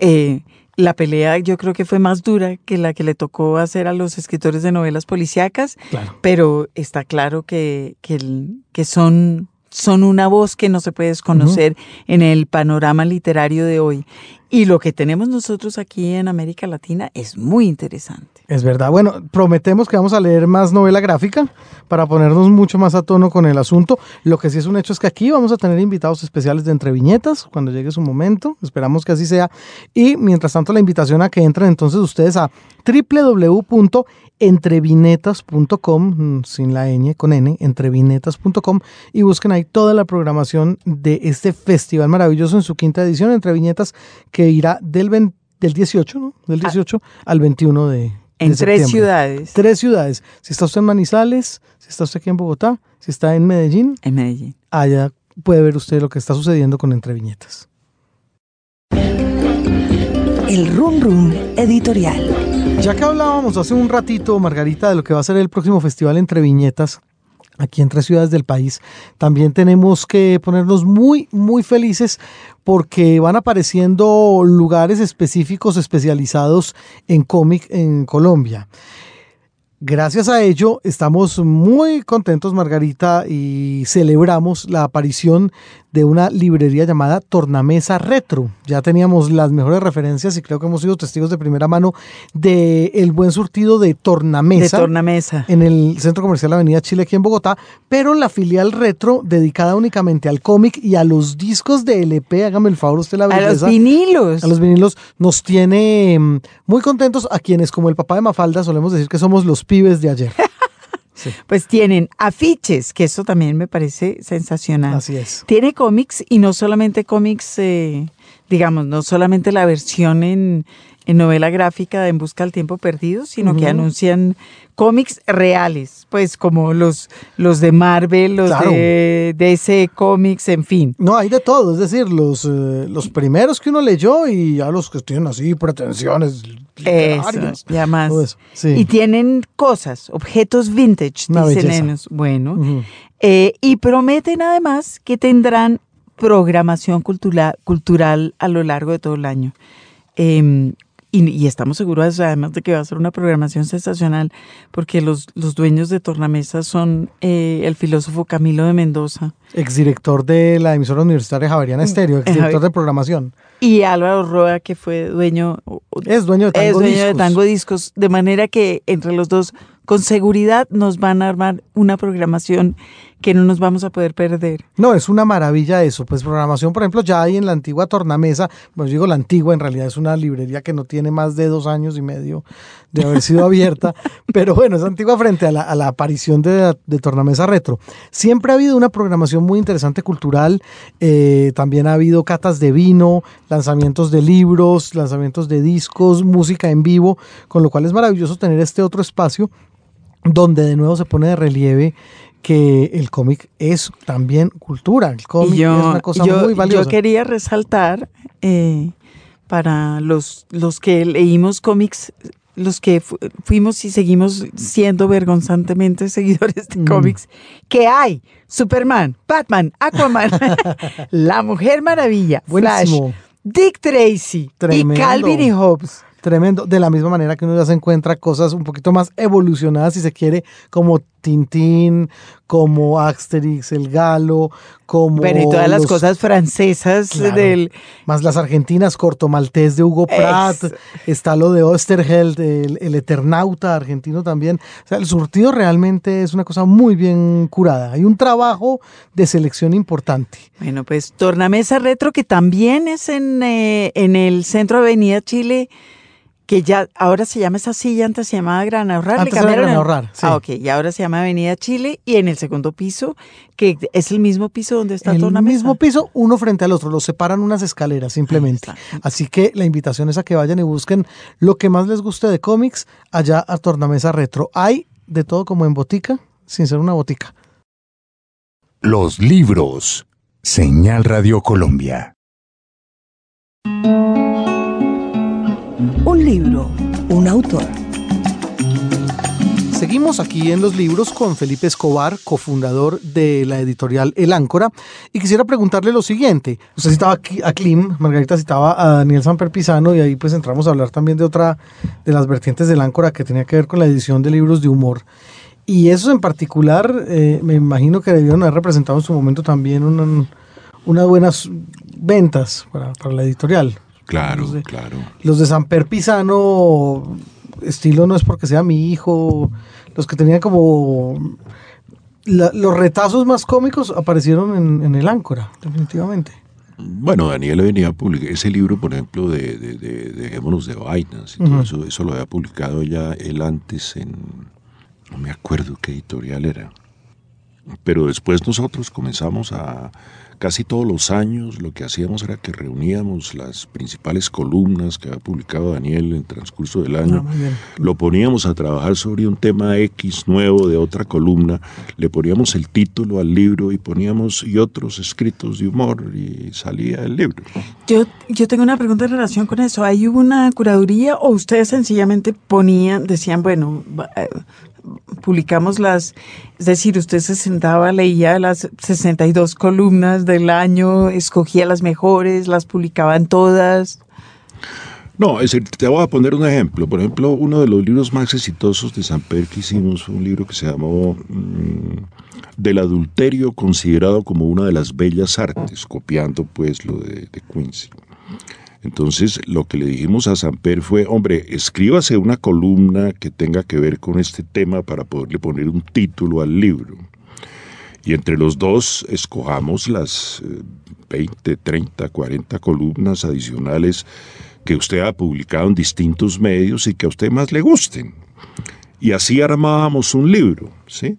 S3: Eh, la pelea yo creo que fue más dura que la que le tocó hacer a los escritores de novelas policíacas,
S2: Claro.
S3: pero está claro que, que, el- que son, son una voz que no se puede desconocer en el panorama literario de hoy. Y lo que tenemos nosotros aquí en América Latina es muy interesante.
S2: Es verdad. Bueno, prometemos que vamos a leer más novela gráfica para ponernos mucho más a tono con el asunto. Lo que sí es un hecho es que aquí vamos a tener invitados especiales de entre viñetas cuando llegue su momento. Esperamos que así sea. Y mientras tanto, la invitación a que entren entonces ustedes a www.entrevinetas.com, sin la ñ, con n, entrevinetas.com y busquen ahí toda la programación de este festival maravilloso en su quinta edición, Entre Viñetas, que irá del, 20 del 18, ¿no? Del 18 al 21 de, de
S3: En tres
S2: septiembre.
S3: ciudades
S2: Tres ciudades. Si está usted en Manizales, si está usted aquí en Bogotá, si está en Medellín,
S3: en Medellín.
S2: allá puede ver usted lo que está sucediendo con Entre Viñetas.
S4: El Run Run Editorial.
S2: Ya que hablábamos hace un ratito, Margarita, de lo que va a ser el próximo festival Entre Viñetas, aquí en tres ciudades del país, también tenemos que ponernos muy, muy felices porque van apareciendo lugares específicos especializados en cómic en Colombia. Gracias a ello estamos muy contentos, Margarita, y celebramos la aparición de una librería llamada Tornamesa Retro. Ya teníamos las mejores referencias y creo que hemos sido testigos de primera mano de el buen surtido de
S3: De
S2: Tornamesa
S3: tornamesa.
S2: en el Centro Comercial Avenida Chile aquí en Bogotá, pero la filial Retro dedicada únicamente al cómic y a los discos de LP, hágame el favor usted la
S3: A los
S2: belleza
S3: vinilos.
S2: a los vinilos nos tiene mm, muy contentos a quienes como el papá de Mafalda solemos decir que somos los pibes de ayer.
S3: Pues tienen afiches, que eso también me parece sensacional.
S2: Así es.
S3: Tiene cómics y no solamente cómics, eh, digamos, no solamente la versión en, en novela gráfica de En Busca del Tiempo Perdido, sino que anuncian cómics reales, pues como los, los de Marvel, los
S2: Claro.
S3: de DC Comics, en fin.
S2: No, hay de todo, es decir, los, eh, los primeros que uno leyó y ya los que tienen así pretensiones literarias.
S3: Eso, ya más.
S2: todo eso, sí.
S3: Y tienen cosas, objetos vintage,
S2: Una
S3: dicen ellos. Bueno. Eh, y prometen además que tendrán programación cultura- cultural a lo largo de todo el año. Eh, y, y estamos seguros además de que va a ser una programación sensacional porque los, los dueños de Tornamesa son eh, el filósofo Camilo de Mendoza
S2: Exdirector de la emisora universitaria Javeriana Estéreo, exdirector
S3: Javi-
S2: de programación.
S3: y Álvaro Roa que fue dueño,
S2: Es dueño de Tango
S3: es dueño
S2: Discos.
S3: de Tango Discos, de manera que entre los dos con seguridad nos van a armar una programación que no nos vamos a poder perder.
S2: No, es una maravilla eso. Pues programación, por ejemplo, ya hay en la antigua Tornamesa, pues digo la antigua, en realidad es una librería que no tiene más de dos años y medio de haber sido abierta, pero bueno, es antigua frente a la, aparición de, Tornamesa Retro. Siempre ha habido una programación muy interesante cultural, eh, también ha habido catas de vino, lanzamientos de libros, lanzamientos de discos, música en vivo, con lo cual es maravilloso tener este otro espacio donde de nuevo se pone de relieve que el cómic es también cultura. El cómic es una cosa muy valiosa.
S3: Yo quería resaltar eh, para los, los que leímos cómics, los que fuimos y seguimos siendo vergonzantemente seguidores de mm. cómics, que hay Superman, Batman, Aquaman, La Mujer Maravilla, Flash, Dick Tracy y Calvin y Hobbes
S2: tremendo. De la misma manera que uno ya se encuentra cosas un poquito más evolucionadas, si se quiere, como Tintín, como Asterix, el Galo, como.
S3: Bueno, y todas las cosas francesas del.
S2: Más las argentinas, Corto Maltés de Hugo Pratt, está lo de Osterheld, el, el, Eternauta argentino también. O sea, el surtido realmente es una cosa muy bien curada. Hay un trabajo de selección importante.
S3: Bueno, pues Tornamesa Retro, que también es en, eh, en el centro de Avenida Chile que ya ahora se llama esa silla, antes se llamaba Gran Ahorrar.
S2: Antes era Gran Ahorrar, sí.
S3: Ah, ok, y ahora se llama Avenida Chile y en el segundo piso, que es el mismo piso donde está
S2: El mismo piso, uno frente al otro, los separan unas escaleras simplemente. Así que la invitación es a que vayan y busquen lo que más les guste de cómics allá a Tornamesa Retro. Hay de todo como en botica, sin ser una botica.
S1: Los libros. Señal Radio Colombia.
S4: Un libro, un autor.
S2: Seguimos aquí en los libros con Felipe Escobar, cofundador de la editorial El Áncora, y quisiera preguntarle lo siguiente. Usted citaba a Klim, Margarita citaba a Daniel Samper Pisano, y ahí pues entramos a hablar también de otra de las vertientes del Áncora que tenía que ver con la edición de libros de humor. Y eso en particular, eh, me imagino que debieron haber representado en su momento también unas buenas ventas para la editorial.
S5: Claro, claro.
S2: Los de Samper Pisano, estilo no es porque sea mi hijo, los que tenían como... los retazos más cómicos aparecieron en, el Áncora, definitivamente.
S5: Bueno, Daniel venía a publicar ese libro, por ejemplo, de, de, de Dejémonos de Vainas, y todo eso, eso lo había publicado ya él antes en, no me acuerdo qué editorial era. Pero después nosotros comenzamos a, Casi todos los años lo que hacíamos era que reuníamos las principales columnas que había publicado Daniel en el transcurso del año, ah, lo poníamos a trabajar sobre un tema X nuevo de otra columna, le poníamos el título al libro y poníamos y otros escritos de humor y salía el libro.
S3: Yo, yo tengo una pregunta en relación con eso. ¿Hay una curaduría o ustedes sencillamente ponían, decían, bueno, eh, publicamos las, es decir, usted se sentaba, leía las 62 columnas del año, escogía las mejores, las publicaban todas.
S5: No, es decir, te voy a poner un ejemplo. Por ejemplo, uno de los libros más exitosos de Samper que hicimos fue un libro que se llamó mm, Del adulterio considerado como una de las bellas artes, copiando pues lo de, de Quincy. Entonces lo que le dijimos a Samper fue, hombre, escríbase una columna que tenga que ver con este tema para poderle poner un título al libro. Y entre los dos escojamos las 20, 30, 40 columnas adicionales que usted ha publicado en distintos medios y que a usted más le gusten. Y así armábamos un libro, ¿sí?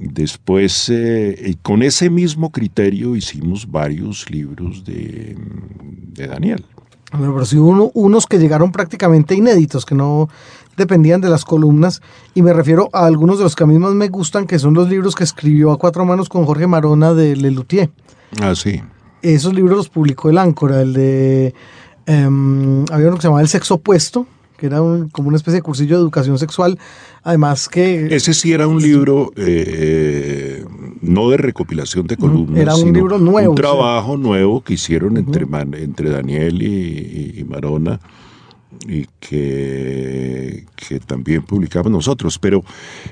S5: Después, eh, con ese mismo criterio hicimos varios libros de, Daniel.
S2: pero sí hubo unos que llegaron prácticamente inéditos, que no dependían de las columnas, y me refiero a algunos de los que a mí más me gustan, que son los libros que escribió a cuatro manos con Jorge Marona de Lelutier.
S5: Ah, sí.
S2: Esos libros los publicó el Áncora, el de... Em, había uno que se llamaba El Sexo Opuesto, que era como una especie de cursillo de educación sexual, además que...
S5: Ese sí era un libro eh, no de recopilación de columnas,
S2: era un libro nuevo.
S5: Un trabajo nuevo que hicieron entre, entre Daniel y, Marona y que, que, también publicamos nosotros. Pero,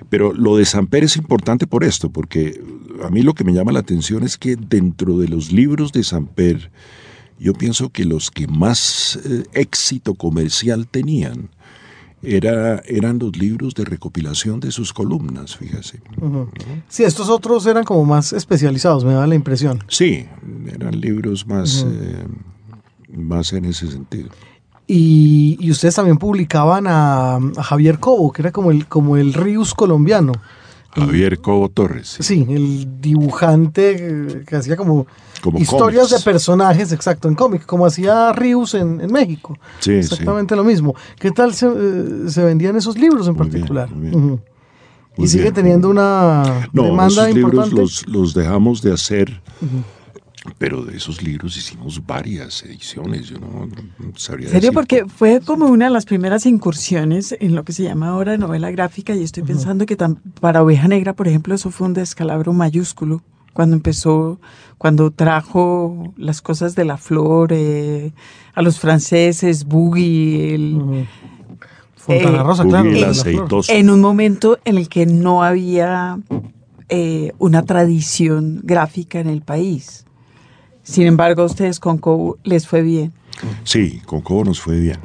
S5: pero lo de Samper es importante por esto, porque a mí lo que me llama la atención es que dentro de los libros de Samper, yo pienso que los que más eh, éxito comercial tenían era, eran los libros de recopilación de sus columnas, fíjese.
S2: Sí, estos otros eran como más especializados, me da la impresión.
S5: Sí, eran libros más, eh, más en ese sentido.
S2: Y, y ustedes también publicaban a, a Javier Cobo, que era como el, como el Rius colombiano.
S5: Javier Cobo Torres.
S2: Sí, el dibujante eh, que hacía como,
S5: Como
S2: historias
S5: cómics.
S2: de personajes, exacto, en cómic, como hacía Rius en, en México.
S5: Sí,
S2: Exactamente lo mismo. ¿Qué tal se, eh, se vendían esos libros en
S5: Muy bien,
S2: particular?
S5: muy bien.
S2: Ujú. Y
S5: Muy
S2: sigue
S5: bien.
S2: teniendo una
S5: No,
S2: demanda
S5: esos libros
S2: importante.
S5: los, los dejamos de hacer, pero de esos libros hicimos varias ediciones. Yo no, no sabría
S3: ¿En serio?
S5: decir.
S3: Porque fue como una de las primeras incursiones en lo que se llama ahora novela gráfica y estoy pensando que para Oveja Negra, por ejemplo, eso fue un descalabro mayúsculo cuando empezó, cuando trajo las cosas de la flor eh, a los franceses, Boogie, el-.
S2: Fontana
S3: Eh,
S2: Rosa,
S5: Boogie
S2: claro.
S5: aceitoso.
S3: en un momento en el que no había eh, una tradición gráfica en el país. Sin embargo, a ustedes con Cobo les fue bien.
S5: Sí, con Cobo nos fue bien.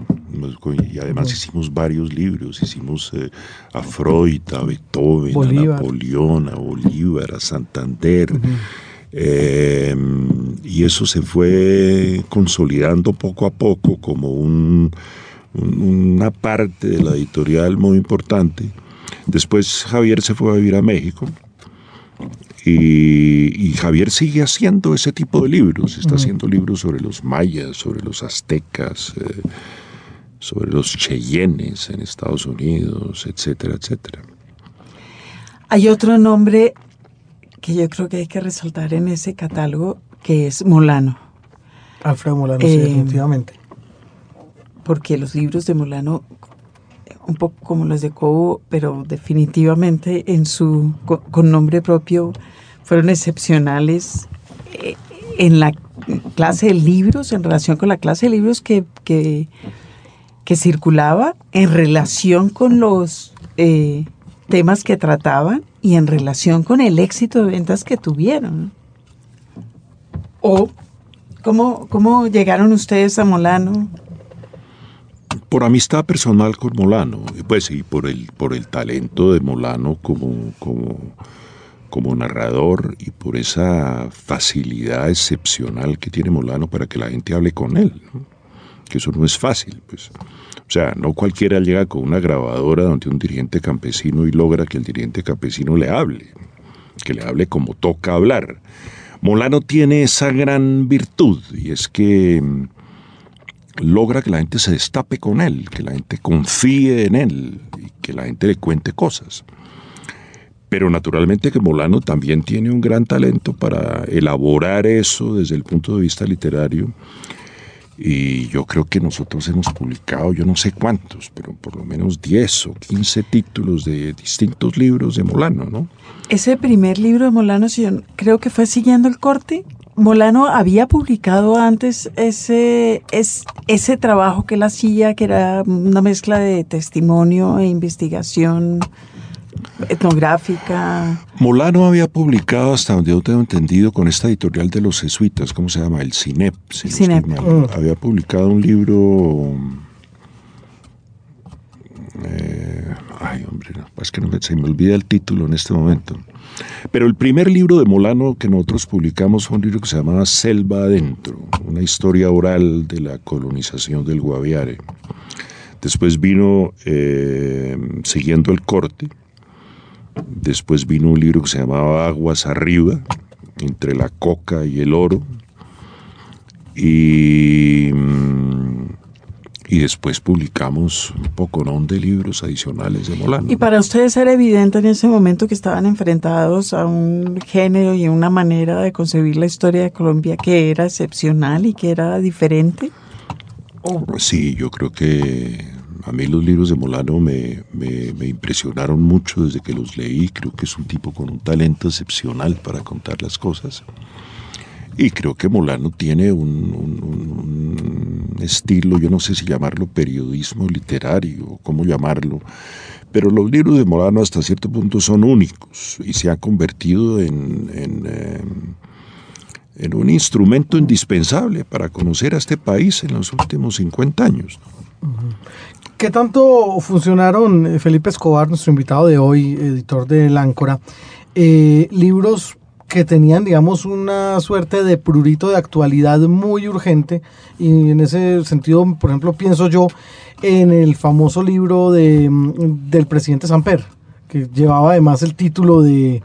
S5: Y además hicimos varios libros. Hicimos eh, a Freud, a Beethoven,
S2: Bolívar.
S5: a Napoleón, a Bolívar, a Santander. Eh, y eso se fue consolidando poco a poco como un- un- una parte de la editorial muy importante. Después Javier se fue a vivir a México. Y, y Javier sigue haciendo ese tipo de libros. Está haciendo libros sobre los mayas, sobre los aztecas, eh, sobre los cheyennes en Estados Unidos, etcétera, etcétera.
S3: Hay otro nombre que yo creo que hay que resaltar en ese catálogo, que es Molano,
S2: Alfredo Molano, sí,
S3: Eh,
S2: definitivamente.
S3: porque los libros de Molano, un poco como los de Cobo, pero definitivamente en su co- con nombre propio, fueron excepcionales eh, en la clase de libros, en relación con la clase de libros que, que, que circulaba, en relación con los eh, temas que trataban y en relación con el éxito de ventas que tuvieron. ¿O cómo, cómo llegaron ustedes a Molano?
S5: Por amistad personal con Molano, pues sí, por el, por el talento de Molano como, como, como narrador y por esa facilidad excepcional que tiene Molano para que la gente hable con él. Que eso no es fácil, pues. O sea, no cualquiera llega con una grabadora donde un dirigente campesino y logra que el dirigente campesino le hable, que le hable como toca hablar. Molano tiene esa gran virtud y es que mm, logra que la gente se destape con él, que la gente confíe en él y que la gente le cuente cosas. Pero naturalmente que Molano también tiene un gran talento para elaborar eso desde el punto de vista literario. Y yo creo que nosotros hemos publicado, yo no sé cuántos, pero por lo menos 10 o 15 títulos de distintos libros de Molano, ¿no?
S3: Ese primer libro de Molano, si yo creo que fue siguiendo el corte. Molano había publicado antes ese, es, ese trabajo que él hacía, que era una mezcla de testimonio e investigación etnográfica.
S5: Molano había publicado, hasta donde yo tengo entendido, con esta editorial de los jesuitas, ¿cómo se llama? El CINEP. si
S3: CINEP.
S5: Había publicado un libro... eh, ay, hombre, no, es que se me olvida el título en este momento. Pero el primer libro de Molano que nosotros publicamos fue un libro que se llamaba Selva Adentro, una historia oral de la colonización del Guaviare. Después vino eh, Siguiendo el Corte, Después vino un libro que se llamaba Aguas Arriba, entre la coca y el oro. Y, mm, y después publicamos un poco ¿no? de libros adicionales de Molano.
S3: Y para ustedes era evidente en ese momento que estaban enfrentados a un género y una manera de concebir la historia de Colombia que era excepcional y que era diferente.
S5: Sí, yo creo que a mí los libros de Molano me, me- me impresionaron mucho desde que los leí. Creo que es un tipo con un talento excepcional para contar las cosas. Y creo que Molano tiene un, un- un- un estilo, yo no sé si llamarlo periodismo literario cómo llamarlo, pero los libros de Molano hasta cierto punto son únicos y se han convertido en, eh, en un instrumento indispensable para conocer a este país en los últimos 50 años.
S2: ¿Qué tanto funcionaron, eh, Felipe Escobar, nuestro invitado de hoy, editor de Láncora, eh, libros que tenían, digamos, una suerte de prurito de actualidad muy urgente? Y en ese sentido, por ejemplo, pienso yo en el famoso libro de, mm, del presidente Samper, que llevaba además el título de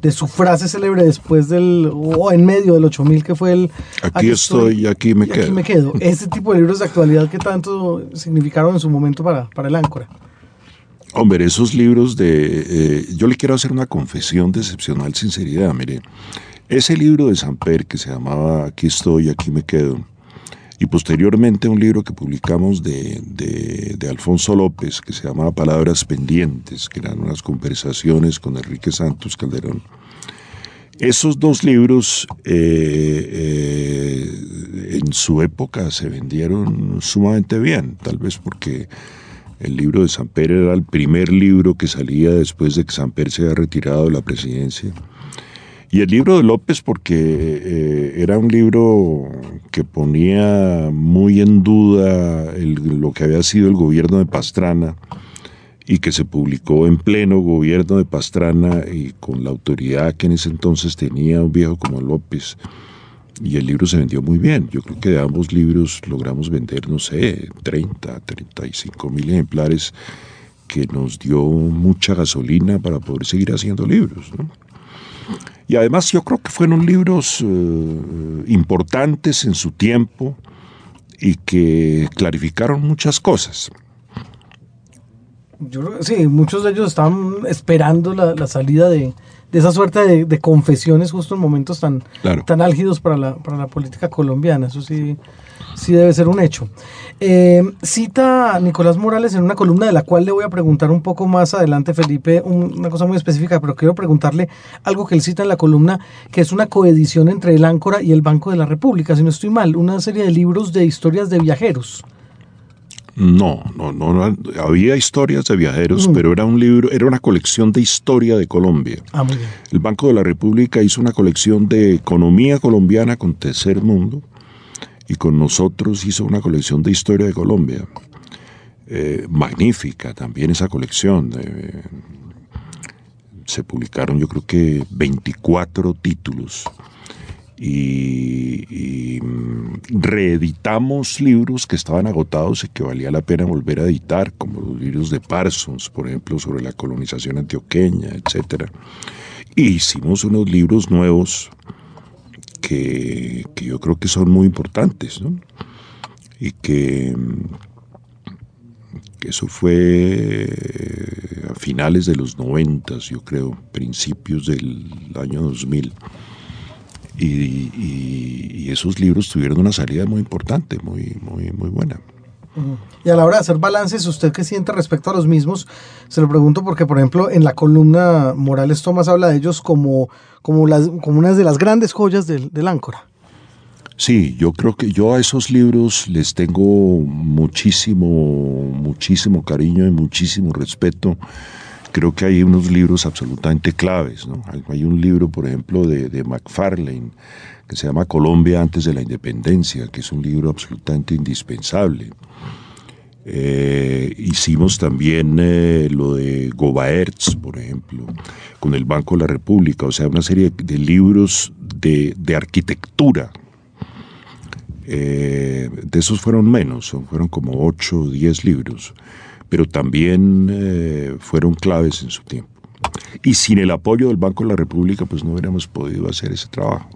S2: de su frase célebre después del, o en medio del 8000, que fue el...
S5: Aquí, estoy, y aquí me quedo.
S2: Aquí me quedo. Ese tipo de libros de actualidad que tanto significaron en su momento para, para el áncora.
S5: Hombre, esos libros de... Eh, yo le quiero hacer una confesión de excepcional sinceridad, mire. Ese libro de Samper que se llamaba Aquí estoy, aquí me quedo, y posteriormente un libro que publicamos de, de, Alfonso López que se llamaba Palabras Pendientes, que eran unas conversaciones con Enrique Santos Calderón. Esos dos libros eh, eh, en su época se vendieron sumamente bien, tal vez porque el libro de Samper era el primer libro que salía después de que Samper se había retirado de la presidencia y el libro de López porque eh, era un libro que ponía muy en duda lo que había sido el gobierno de Pastrana y que se publicó en pleno gobierno de Pastrana y con la autoridad que en ese entonces tenía un viejo como López. Y el libro se vendió muy bien. Yo creo que de ambos libros logramos vender, no sé, 30, 35 mil ejemplares que nos dio mucha gasolina para poder seguir haciendo libros. Y además yo creo que fueron libros eh, importantes en su tiempo y que clarificaron muchas cosas.
S2: Yo creo que sí, muchos de ellos estaban esperando la, salida de, esa suerte de, confesiones justo en momentos tan, tan álgidos para la, para la política colombiana. Eso sí, sí debe ser un hecho. Eh, cita a Nicolás Morales en una columna de la cual le voy a preguntar un poco más adelante, Felipe, una cosa muy específica, pero quiero preguntarle algo que él cita en la columna, que es una coedición entre el Áncora y el Banco de la República, si no estoy mal, una serie de libros de historias de viajeros.
S5: No, no, no, había historias de viajeros, mm. pero era un libro, era una colección de historia de Colombia.
S2: Ah, muy bien.
S5: El Banco de la República hizo una colección de economía colombiana con tercer mundo y con nosotros hizo una colección de historia de Colombia. Eh, magnífica también esa colección. Eh, se publicaron yo creo que 24 títulos y, mm, reeditamos libros que estaban agotados y que valía la pena volver a editar, como los libros de Parsons, por ejemplo, sobre la colonización antioqueña, etc. Y hicimos unos libros nuevos que, yo creo que son muy importantes, ¿no? Y que, eso fue a finales de los noventas, yo creo, principios del año 2000. Y, y, esos libros tuvieron una salida muy importante, muy, muy, muy buena.
S2: Y a la hora de hacer balances, ¿usted qué siente respecto a los mismos? Se lo pregunto porque, por ejemplo, en la columna Morales Tomás habla de ellos como, como, las, como unas de las grandes joyas del, del Áncora.
S5: Sí, yo creo que yo a esos libros les tengo muchísimo, muchísimo cariño y muchísimo respeto. Creo que hay unos libros absolutamente claves. ¿no? Hay un libro, por ejemplo, de, de McFarlane que se llama Colombia antes de la independencia, que es un libro absolutamente indispensable. Eh, hicimos también eh, lo de Gobaerts, por ejemplo, con el Banco de la República, o sea, una serie de libros de, arquitectura. Eh, de esos fueron menos, fueron como 8 o 10 libros, pero también fueron claves en su tiempo. Y sin el apoyo del Banco de la República, pues no hubiéramos podido hacer ese trabajo.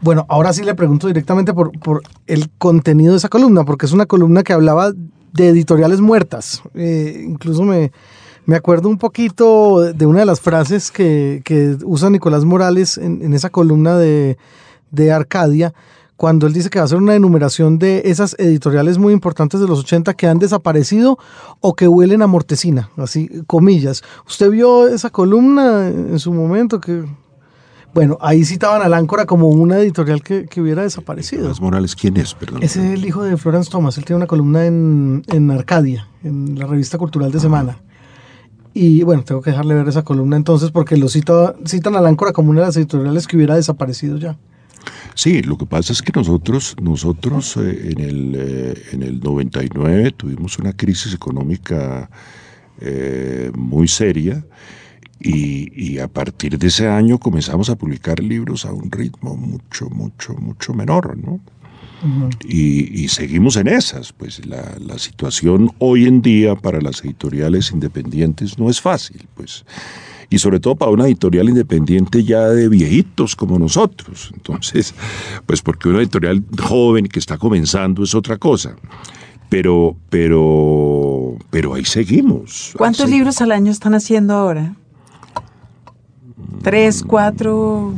S2: Bueno, ahora sí le pregunto directamente por, por, el contenido de esa columna, porque es una columna que hablaba de editoriales muertas. Eh, incluso me, me, acuerdo un poquito de una de las frases que, que usa Nicolás Morales en, en esa columna de, de, Arcadia, cuando él dice que va a hacer una enumeración de esas editoriales muy importantes de los 80 que han desaparecido o que huelen a mortecina, así comillas. ¿Usted vio esa columna en su momento? que bueno, ahí citaban al Áncora como una editorial que, hubiera desaparecido.
S5: Nicolás Morales, ¿quién es? Perdón.
S2: Ese es el hijo de Florence Thomas. Él tiene una columna en, Arcadia, en la revista cultural de Semana. Y bueno, tengo que dejarle ver esa columna entonces porque lo cita, citan al Áncora como una de las editoriales que hubiera desaparecido ya.
S5: Sí, lo que pasa es que nosotros, nosotros eh, en, el, eh, en el 99 tuvimos una crisis económica eh, muy seria y, a partir de ese año comenzamos a publicar libros a un ritmo mucho, mucho, mucho menor, ¿no? y, seguimos en esas, pues la, la, situación hoy en día para las editoriales independientes no es fácil, pues y sobre todo para una editorial independiente ya de viejitos como nosotros. Entonces, pues porque una editorial joven que está comenzando es otra cosa. Pero, pero, pero ahí seguimos.
S3: ¿Cuántos libros al año están haciendo ahora? ¿Tres, cuatro?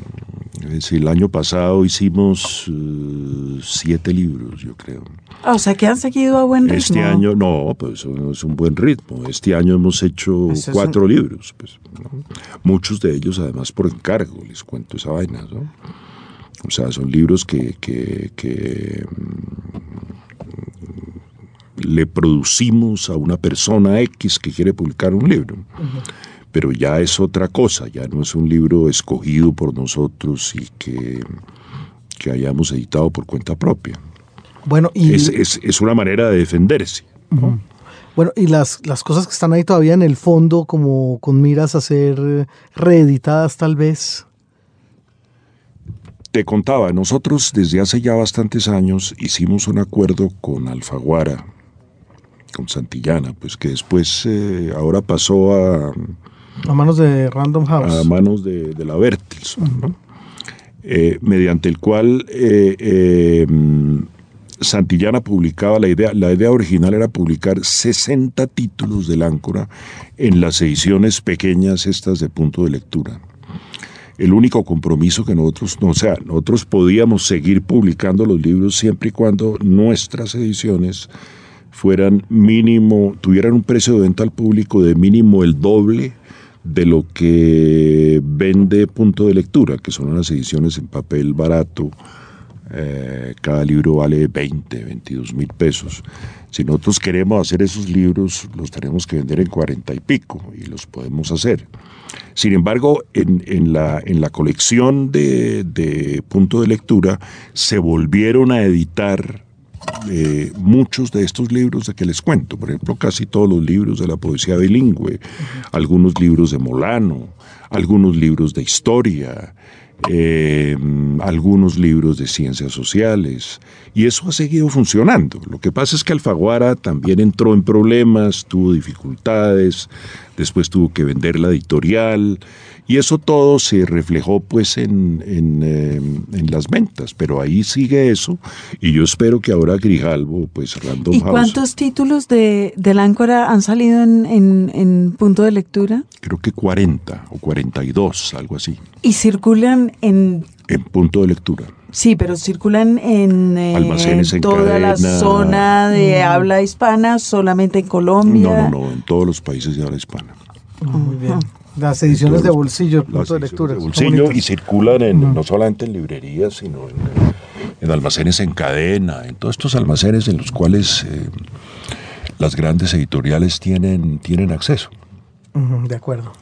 S5: Sí, el año pasado hicimos eh, siete libros, yo creo.
S3: Ah, o sea, que han seguido a buen ritmo.
S5: Este año, no, pues es un buen ritmo. Este año hemos hecho cuatro libros. Pues, Muchos de ellos, además, por encargo, les cuento esa vaina, ¿no? O sea, son libros que, que, mm, le producimos a una persona X que quiere publicar un libro pero ya es otra cosa, ya no es un libro escogido por nosotros y que, que hayamos editado por cuenta propia.
S2: Bueno, y...
S5: Es, una manera de defenderse.
S2: Bueno, y las, las cosas que están ahí todavía en el fondo, como con miras a ser reeditadas tal vez.
S5: Te contaba, nosotros desde hace ya bastantes años hicimos un acuerdo con Alfaguara, con Santillana, pues que después eh, ahora pasó a,
S2: a manos de Random House.
S5: A manos de, la Bertelsmann, eh, mediante el cual eh, Santillana publicaba la idea, la idea original era publicar 60 títulos del Áncora en las ediciones pequeñas estas de punto de lectura. El único compromiso que nosotros, o sea, nosotros podíamos seguir publicando los libros siempre y cuando nuestras ediciones fueran mínimo, tuvieran un precio de venta al público de mínimo el doble de lo que vende punto de lectura, que son unas ediciones en papel barato. Eh, cada libro vale 20, 22 mil pesos. Si nosotros queremos hacer esos libros, los tenemos que vender en 40 y pico y los podemos hacer. Sin embargo, en, la, en la, colección de, de punto de lectura se volvieron a editar eh, muchos de estos libros de que les cuento, por ejemplo, casi todos los libros de la poesía bilingüe, algunos libros de Molano, algunos libros de historia, eh, algunos libros de ciencias sociales, y eso ha seguido funcionando. Lo que pasa es que Alfaguara también entró en problemas, tuvo dificultades, después tuvo que vender la editorial, y eso todo se reflejó pues en, en, em, las ventas, pero ahí sigue eso y yo espero que ahora Grijalvo, pues Random
S3: ¿Y cuántos títulos de, del Áncora han salido en, en, punto de lectura?
S5: Creo que 40 o 42, algo así.
S3: ¿Y circulan en...?
S5: En punto de lectura.
S3: Sí, pero circulan en, en toda la zona de mm. habla hispana, solamente en Colombia.
S5: No, no, no, en todos los países de habla hispana.
S2: muy bien. Las ediciones de bolsillo, punto de lectura.
S5: De bolsillo y circulan en, no solamente en librerías, sino en, almacenes en cadena, en todos estos almacenes en los cuales eh, las grandes editoriales tienen, tienen acceso.
S2: de acuerdo.